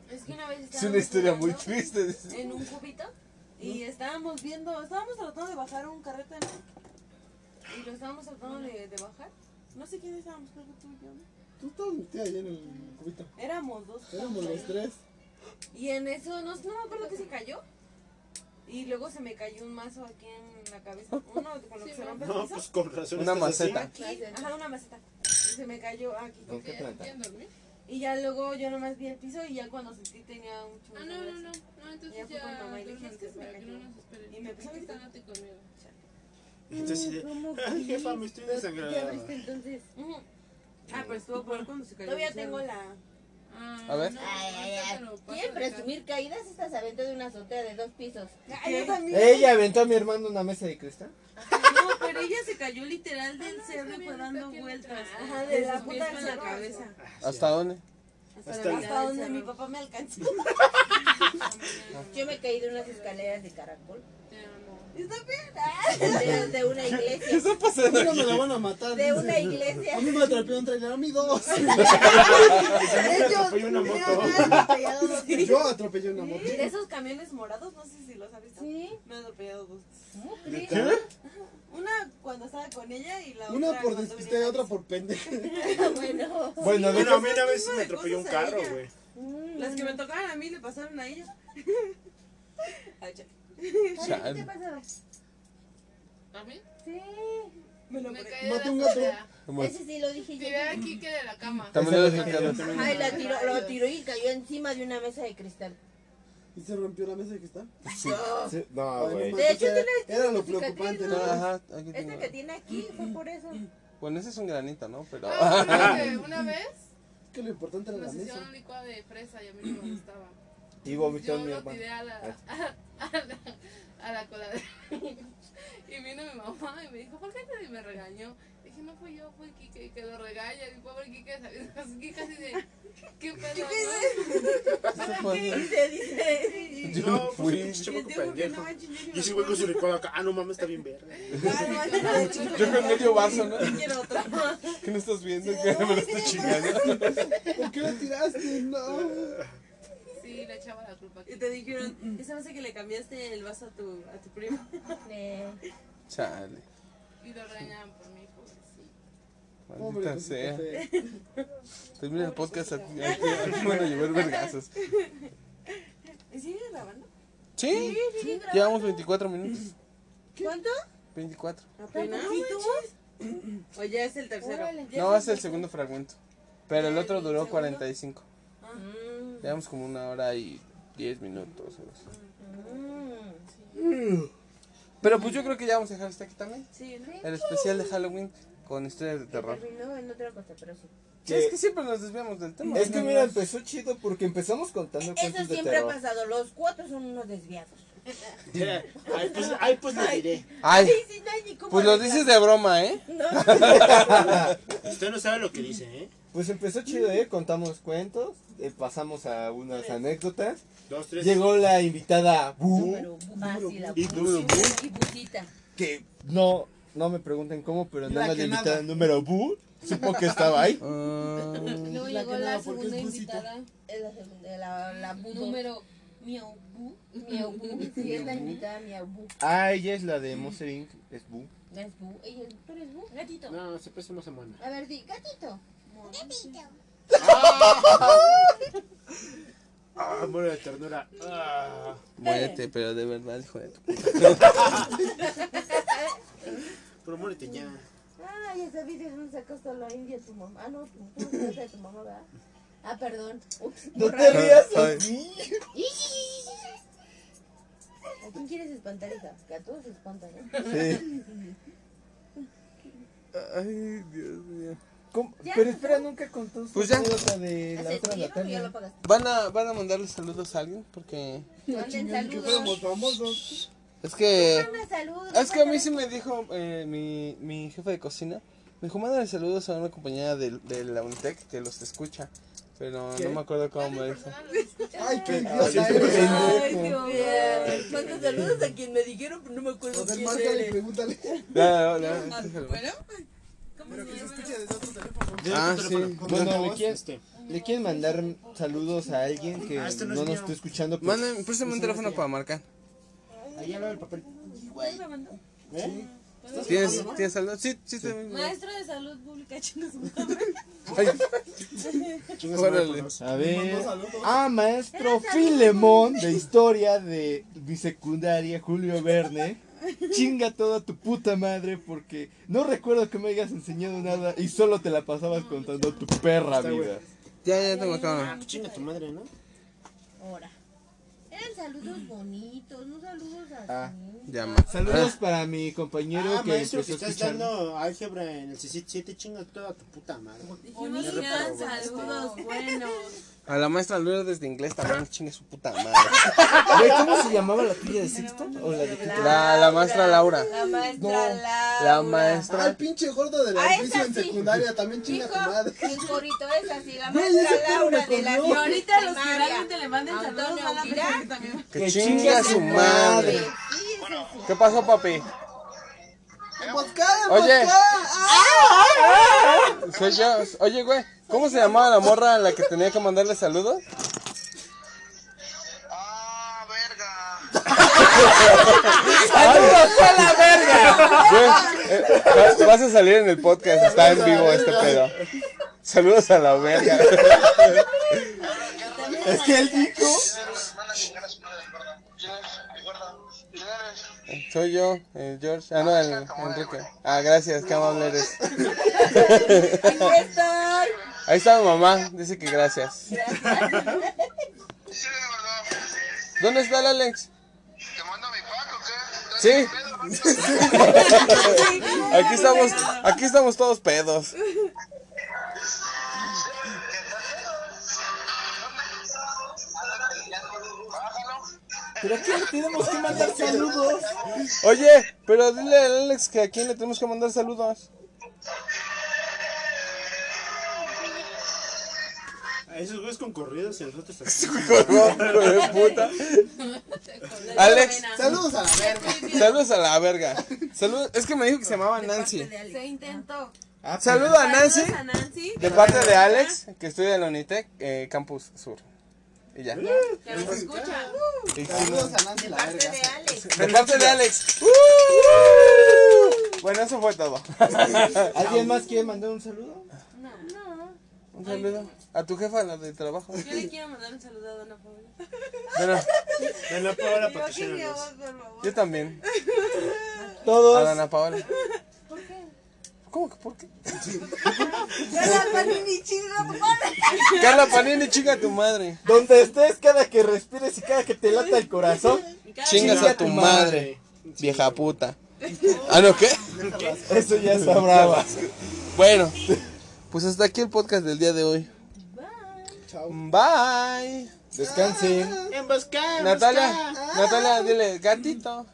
Es que una vez Es estábamos una historia muy triste. En un cubito y estábamos viendo, estábamos tratando de bajar un carrete, ¿no? Y lo estábamos tratando de, de bajar. No sé quién estábamos, creo que tú y yo, ¿no? Tú estabas metida ahí en el cubito. Éramos dos. Éramos los tres. Y en eso, no, no me acuerdo que se cayó. Y luego se me cayó un mazo aquí en la cabeza. Uno con lo que se rompe el No, piso. pues con razón. Una estás así. maceta. Aquí, ajá, una maceta. Y se me cayó aquí. ¿Con qué planta? ¿Quieren dormir? Y ya luego yo nomás vi el piso y ya cuando sentí tenía un chorro Ah, no, no, no. No, Ya entonces fue ya. con mamá y le dije duermas que se me para cayó. no nos esperen. Y me empezó a gritar. ti conmigo. Entonces, sí jefa, me estoy ¿Ya desangrando. viste entonces? Ujú. Ah, pero estuvo peor cuando se cayó. Todavía tengo la. Ah, A ver. no, Ay, ay, ahorita ay. te lo paso ¿Quieren de presumir caídas? Esta se aventó de una azotea de dos pisos. Ella aventó a mi hermano una mesa de cristal. No, pero ella se cayó literal del cerro y fue dando vueltas. Ajá, de de la del con la cabeza. ¿Hasta dónde? Hasta, Hasta donde mi papá me alcanzó. Yo me caí de unas escaleras de caracol. Te amo. Yo. De, de una ¿Qué iglesia. está A mí pasando no me la van a matar. De dice. una iglesia. A mí me atropelló un trailer, a mí dos. Me atropelló una moto. Yo atropellé una moto. De esos camiones morados, no sé si los has visto. Sí. Me han atropellado dos. ¿Qué? Una cuando estaba con ella y la Una otra por cuando despistada y otra por pendeja. Bueno. Bueno, Bueno, a mí una vez me atropelló un carro, güey. Mm, Las que me tocaron a mí le pasaron a ella. ¿Qué te pasó? ¿A mí? Sí. Me lo Me caí de la un gato. azotea. ¿Cómo es? Ese sí lo dije yo. Tiré aquí que de la cama. También lo dejé caer. Ay, la tiró, lo tiró y cayó encima de una mesa de cristal. ¿Y se rompió la mesa de cristal? Sí, No, Ay, no güey. De hecho, era- tiene- Era lo preocupante, ¿no? Ajá, tengo. que tiene aquí fue por eso. Bueno, ese es un granito, ¿no? Pero. Ah, ¿sabes que una vez Que lo importante era la nos mesa. hicieron un licuado de fresa y a mí no me gustaba. Y vomitó Yo mi lo hermano. tiré a la, a, la, a la coladera. Y vino mi mamá y me dijo, ¿por qué nadie me regañó? Dije, no fui yo, fue Kike y que lo regaña. Y pobre Kike, ¿sabes? Kike así de, ¿qué pedo? no?" ¿Qué Dice, dice. Yo No, no pues fui. pinche chamaco pendejo. Y ese güey con su licuado acá. Ah, no mames, está bien verga. Ah. Yo con medio vaso, ¿no? Quiero otra. ¿Qué no estás viendo? Que me lo estoy chingando. ¿Por qué la tiraste? No. Sí, le echaba la culpa Y te dijeron, esa vez que le cambiaste el vaso a tu, a tu primo. Eh, Chale. Y lo regañaban por mí, pobrecito. Pobre Maldita cosita sea. fea. Termina el podcast aquí. Aquí, a llover vergazos. ¿Y sigue grabando? Sí, llevamos 24 minutos. ¿Cuánto? 24. ¿Apenas? ¿O ya es el tercero? Órale. No, es el segundo fragmento. Pero el otro duró 45. Mm, Llevamos como una hora y 10 minutos. así. mm. Pero pues yo creo que ya vamos a dejar hasta aquí también. Sí, ¿no? El especial de Halloween con historias de terror. terminó en otra cosa, pero sí. Sí, es que siempre nos desviamos del tema. Es que mira, empezó chido porque empezamos contando Eso cuentos de siempre ha pasado. Los cuatro son unos desviados. Ay, pues, ay, pues le diré. Ay, Sí, sí, no hay ni cómo pues lo dices de broma, ¿eh? No, Usted no sabe lo que dice, ¿eh? Pues empezó chido, ¿eh? Contamos cuentos, eh, pasamos a unas anécdotas. Dos, tres. Llegó la invitada Bu, bu- ah, Y bu- bu. y que no, no me pregunten cómo, pero nada La más la invitada nada. número Bu supo que estaba ahí. Ah, Luego La llegó la segunda es invitada, Es la segunda, la, la bu número Miau Bu. Miau bu. Sí, es la invitada Miau bu. Ah, ella es la de Monster Inc. Es Bu. Es bu. Ey, ¿Tú eres bu? Gatito. No, siempre somos mono. A ver, di, gatito. Ah, muero de ternura. Ah. Muérete, pero de verdad, hijo de tu Pero muérete ya. Ay, ese video no sacaste a la India tu mamá. Ah, no, tu, tu casa de tu mamá, ¿verdad? Ah, perdón. Ups. No te rías así. ¿A quién quieres espantar, hija? Que a todos se espantan, ¿eh? Sí. Ay, Dios mío. ¿Cómo? Ya, Pero ¿no? espera, nunca contó su Pues ya. anécdota de la otra Natalia. ¿Van a, ¿Van a mandarle saludos a alguien? Porque Manden Que saludos. famosos. es que... Manda saludos. Es que a mí sí me dijo eh, mi, mi jefe de cocina. Me dijo, mándale saludos a una compañera de, de la Unitec que los escucha. Pero ¿Qué? no me acuerdo cómo me dijo. Ay, qué idiota. Manda saludos a quien me dijeron, pero no me acuerdo Joder, quién márcale y eres. pregúntale. Bueno, ¿cómo Pero se que se llama? escuche desde otro teléfono. Ah, sí. Bueno, ¿le Voz, quieren, este. ¿le quieren mandar saludos a alguien que Ah, este no no es nos mío. está escuchando? Pues, Manden, préstame un teléfono para marcar. Ahí al lado del papel. ¿Eh? ¿Tienes, ¿tienes saludos? Sí, sí, sí. Maestro de salud pública, chingas madre, Órale. por dos. A ver. Ah, maestro Filemón de historia de mi secundaria, Julio Verne. Chinga toda tu puta madre porque no recuerdo que me hayas enseñado nada y solo te la pasabas contando tu perra Está vida. bueno. Ya, ya tengo Ah, acá. chinga tu madre, ¿no? Ahora. Eran saludos bonitos, no saludos así. Ah. Llama. Saludos para mi compañero Ah, que maestro, empezó que a estás escuchar. dando álgebra en el CICIT 7, chinga toda tu puta madre. Dijimos que eran saludos buenos. A la maestra Lourdes de inglés también chingue su puta madre. Güey, ¿Cómo se llamaba la tuya de sexto? ¿O la de quinto? La, la maestra Laura. La maestra No. Laura. La maestra. Al pinche gordo de la Ah, edificio en secundaria también chinga tu madre. mi gorrito es así, la maestra Laura de la ahorita los que realmente le manden saludos a Aguilar. pensar que también. Que Que chingue a su madre. ¿Qué pasó, papi? ¡Emboscada, Oye. Emboscada! Soy yo. Oye, güey, ¿cómo se llamaba la morra a la que tenía que mandarle saludos? Ah, verga. ¡Saludos a la verga! Güey, eh, vas- vas a salir en el podcast, está en vivo este pedo. Saludos a la verga. Es que él dijo. Soy yo, el George. Ah, no, el Enrique. Ah, gracias, qué amable eres. Aquí estoy. Ahí está mi mamá, dice que gracias. ¿Dónde está el Alex? ¿Te mando mi pack o qué? ¿Estás Sí. Aquí estamos, aquí estamos todos pedos. ¿Pero a quién le tenemos que mandar saludos? Oye, pero dile al Alex que a quién le tenemos que mandar saludos. A esos güeyes con corridos y nosotros así. Hijo de puta. Alex, Saludos a la verga. saludos a la verga. Saludos, es que me dijo que se llamaba Nancy. Se intentó. Saludo a Nancy Saludos a Nancy. de parte de Alex, que estudia en la Unitec, eh, Campus Sur. Y ya. Que nos escucha. Saludos a Nancy la verga. de Alex. De parte de Alex. Bueno, eso fue todo. ¿Alguien más quiere mandar un saludo? No. Un saludo. A tu jefa, la de trabajo. Yo le quiero mandar un saludo a Dona Paula. Bueno, Dana Paola yo también. A Todos. Dana Paola. ¿Cómo que por qué? Carla Panini, chinga a tu madre. Donde estés, cada que respires y cada que te lata el corazón, Chingas a tu madre, vieja puta. ¿Ah, no qué? eso ya está brava. Bueno, pues hasta aquí el podcast del día de hoy. Chao. Bye. Descansen. Emboscada, Natalia. Natalia, dile gatito.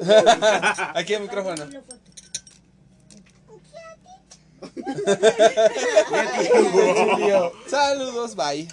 Aquí el micrófono. Saludos, bye.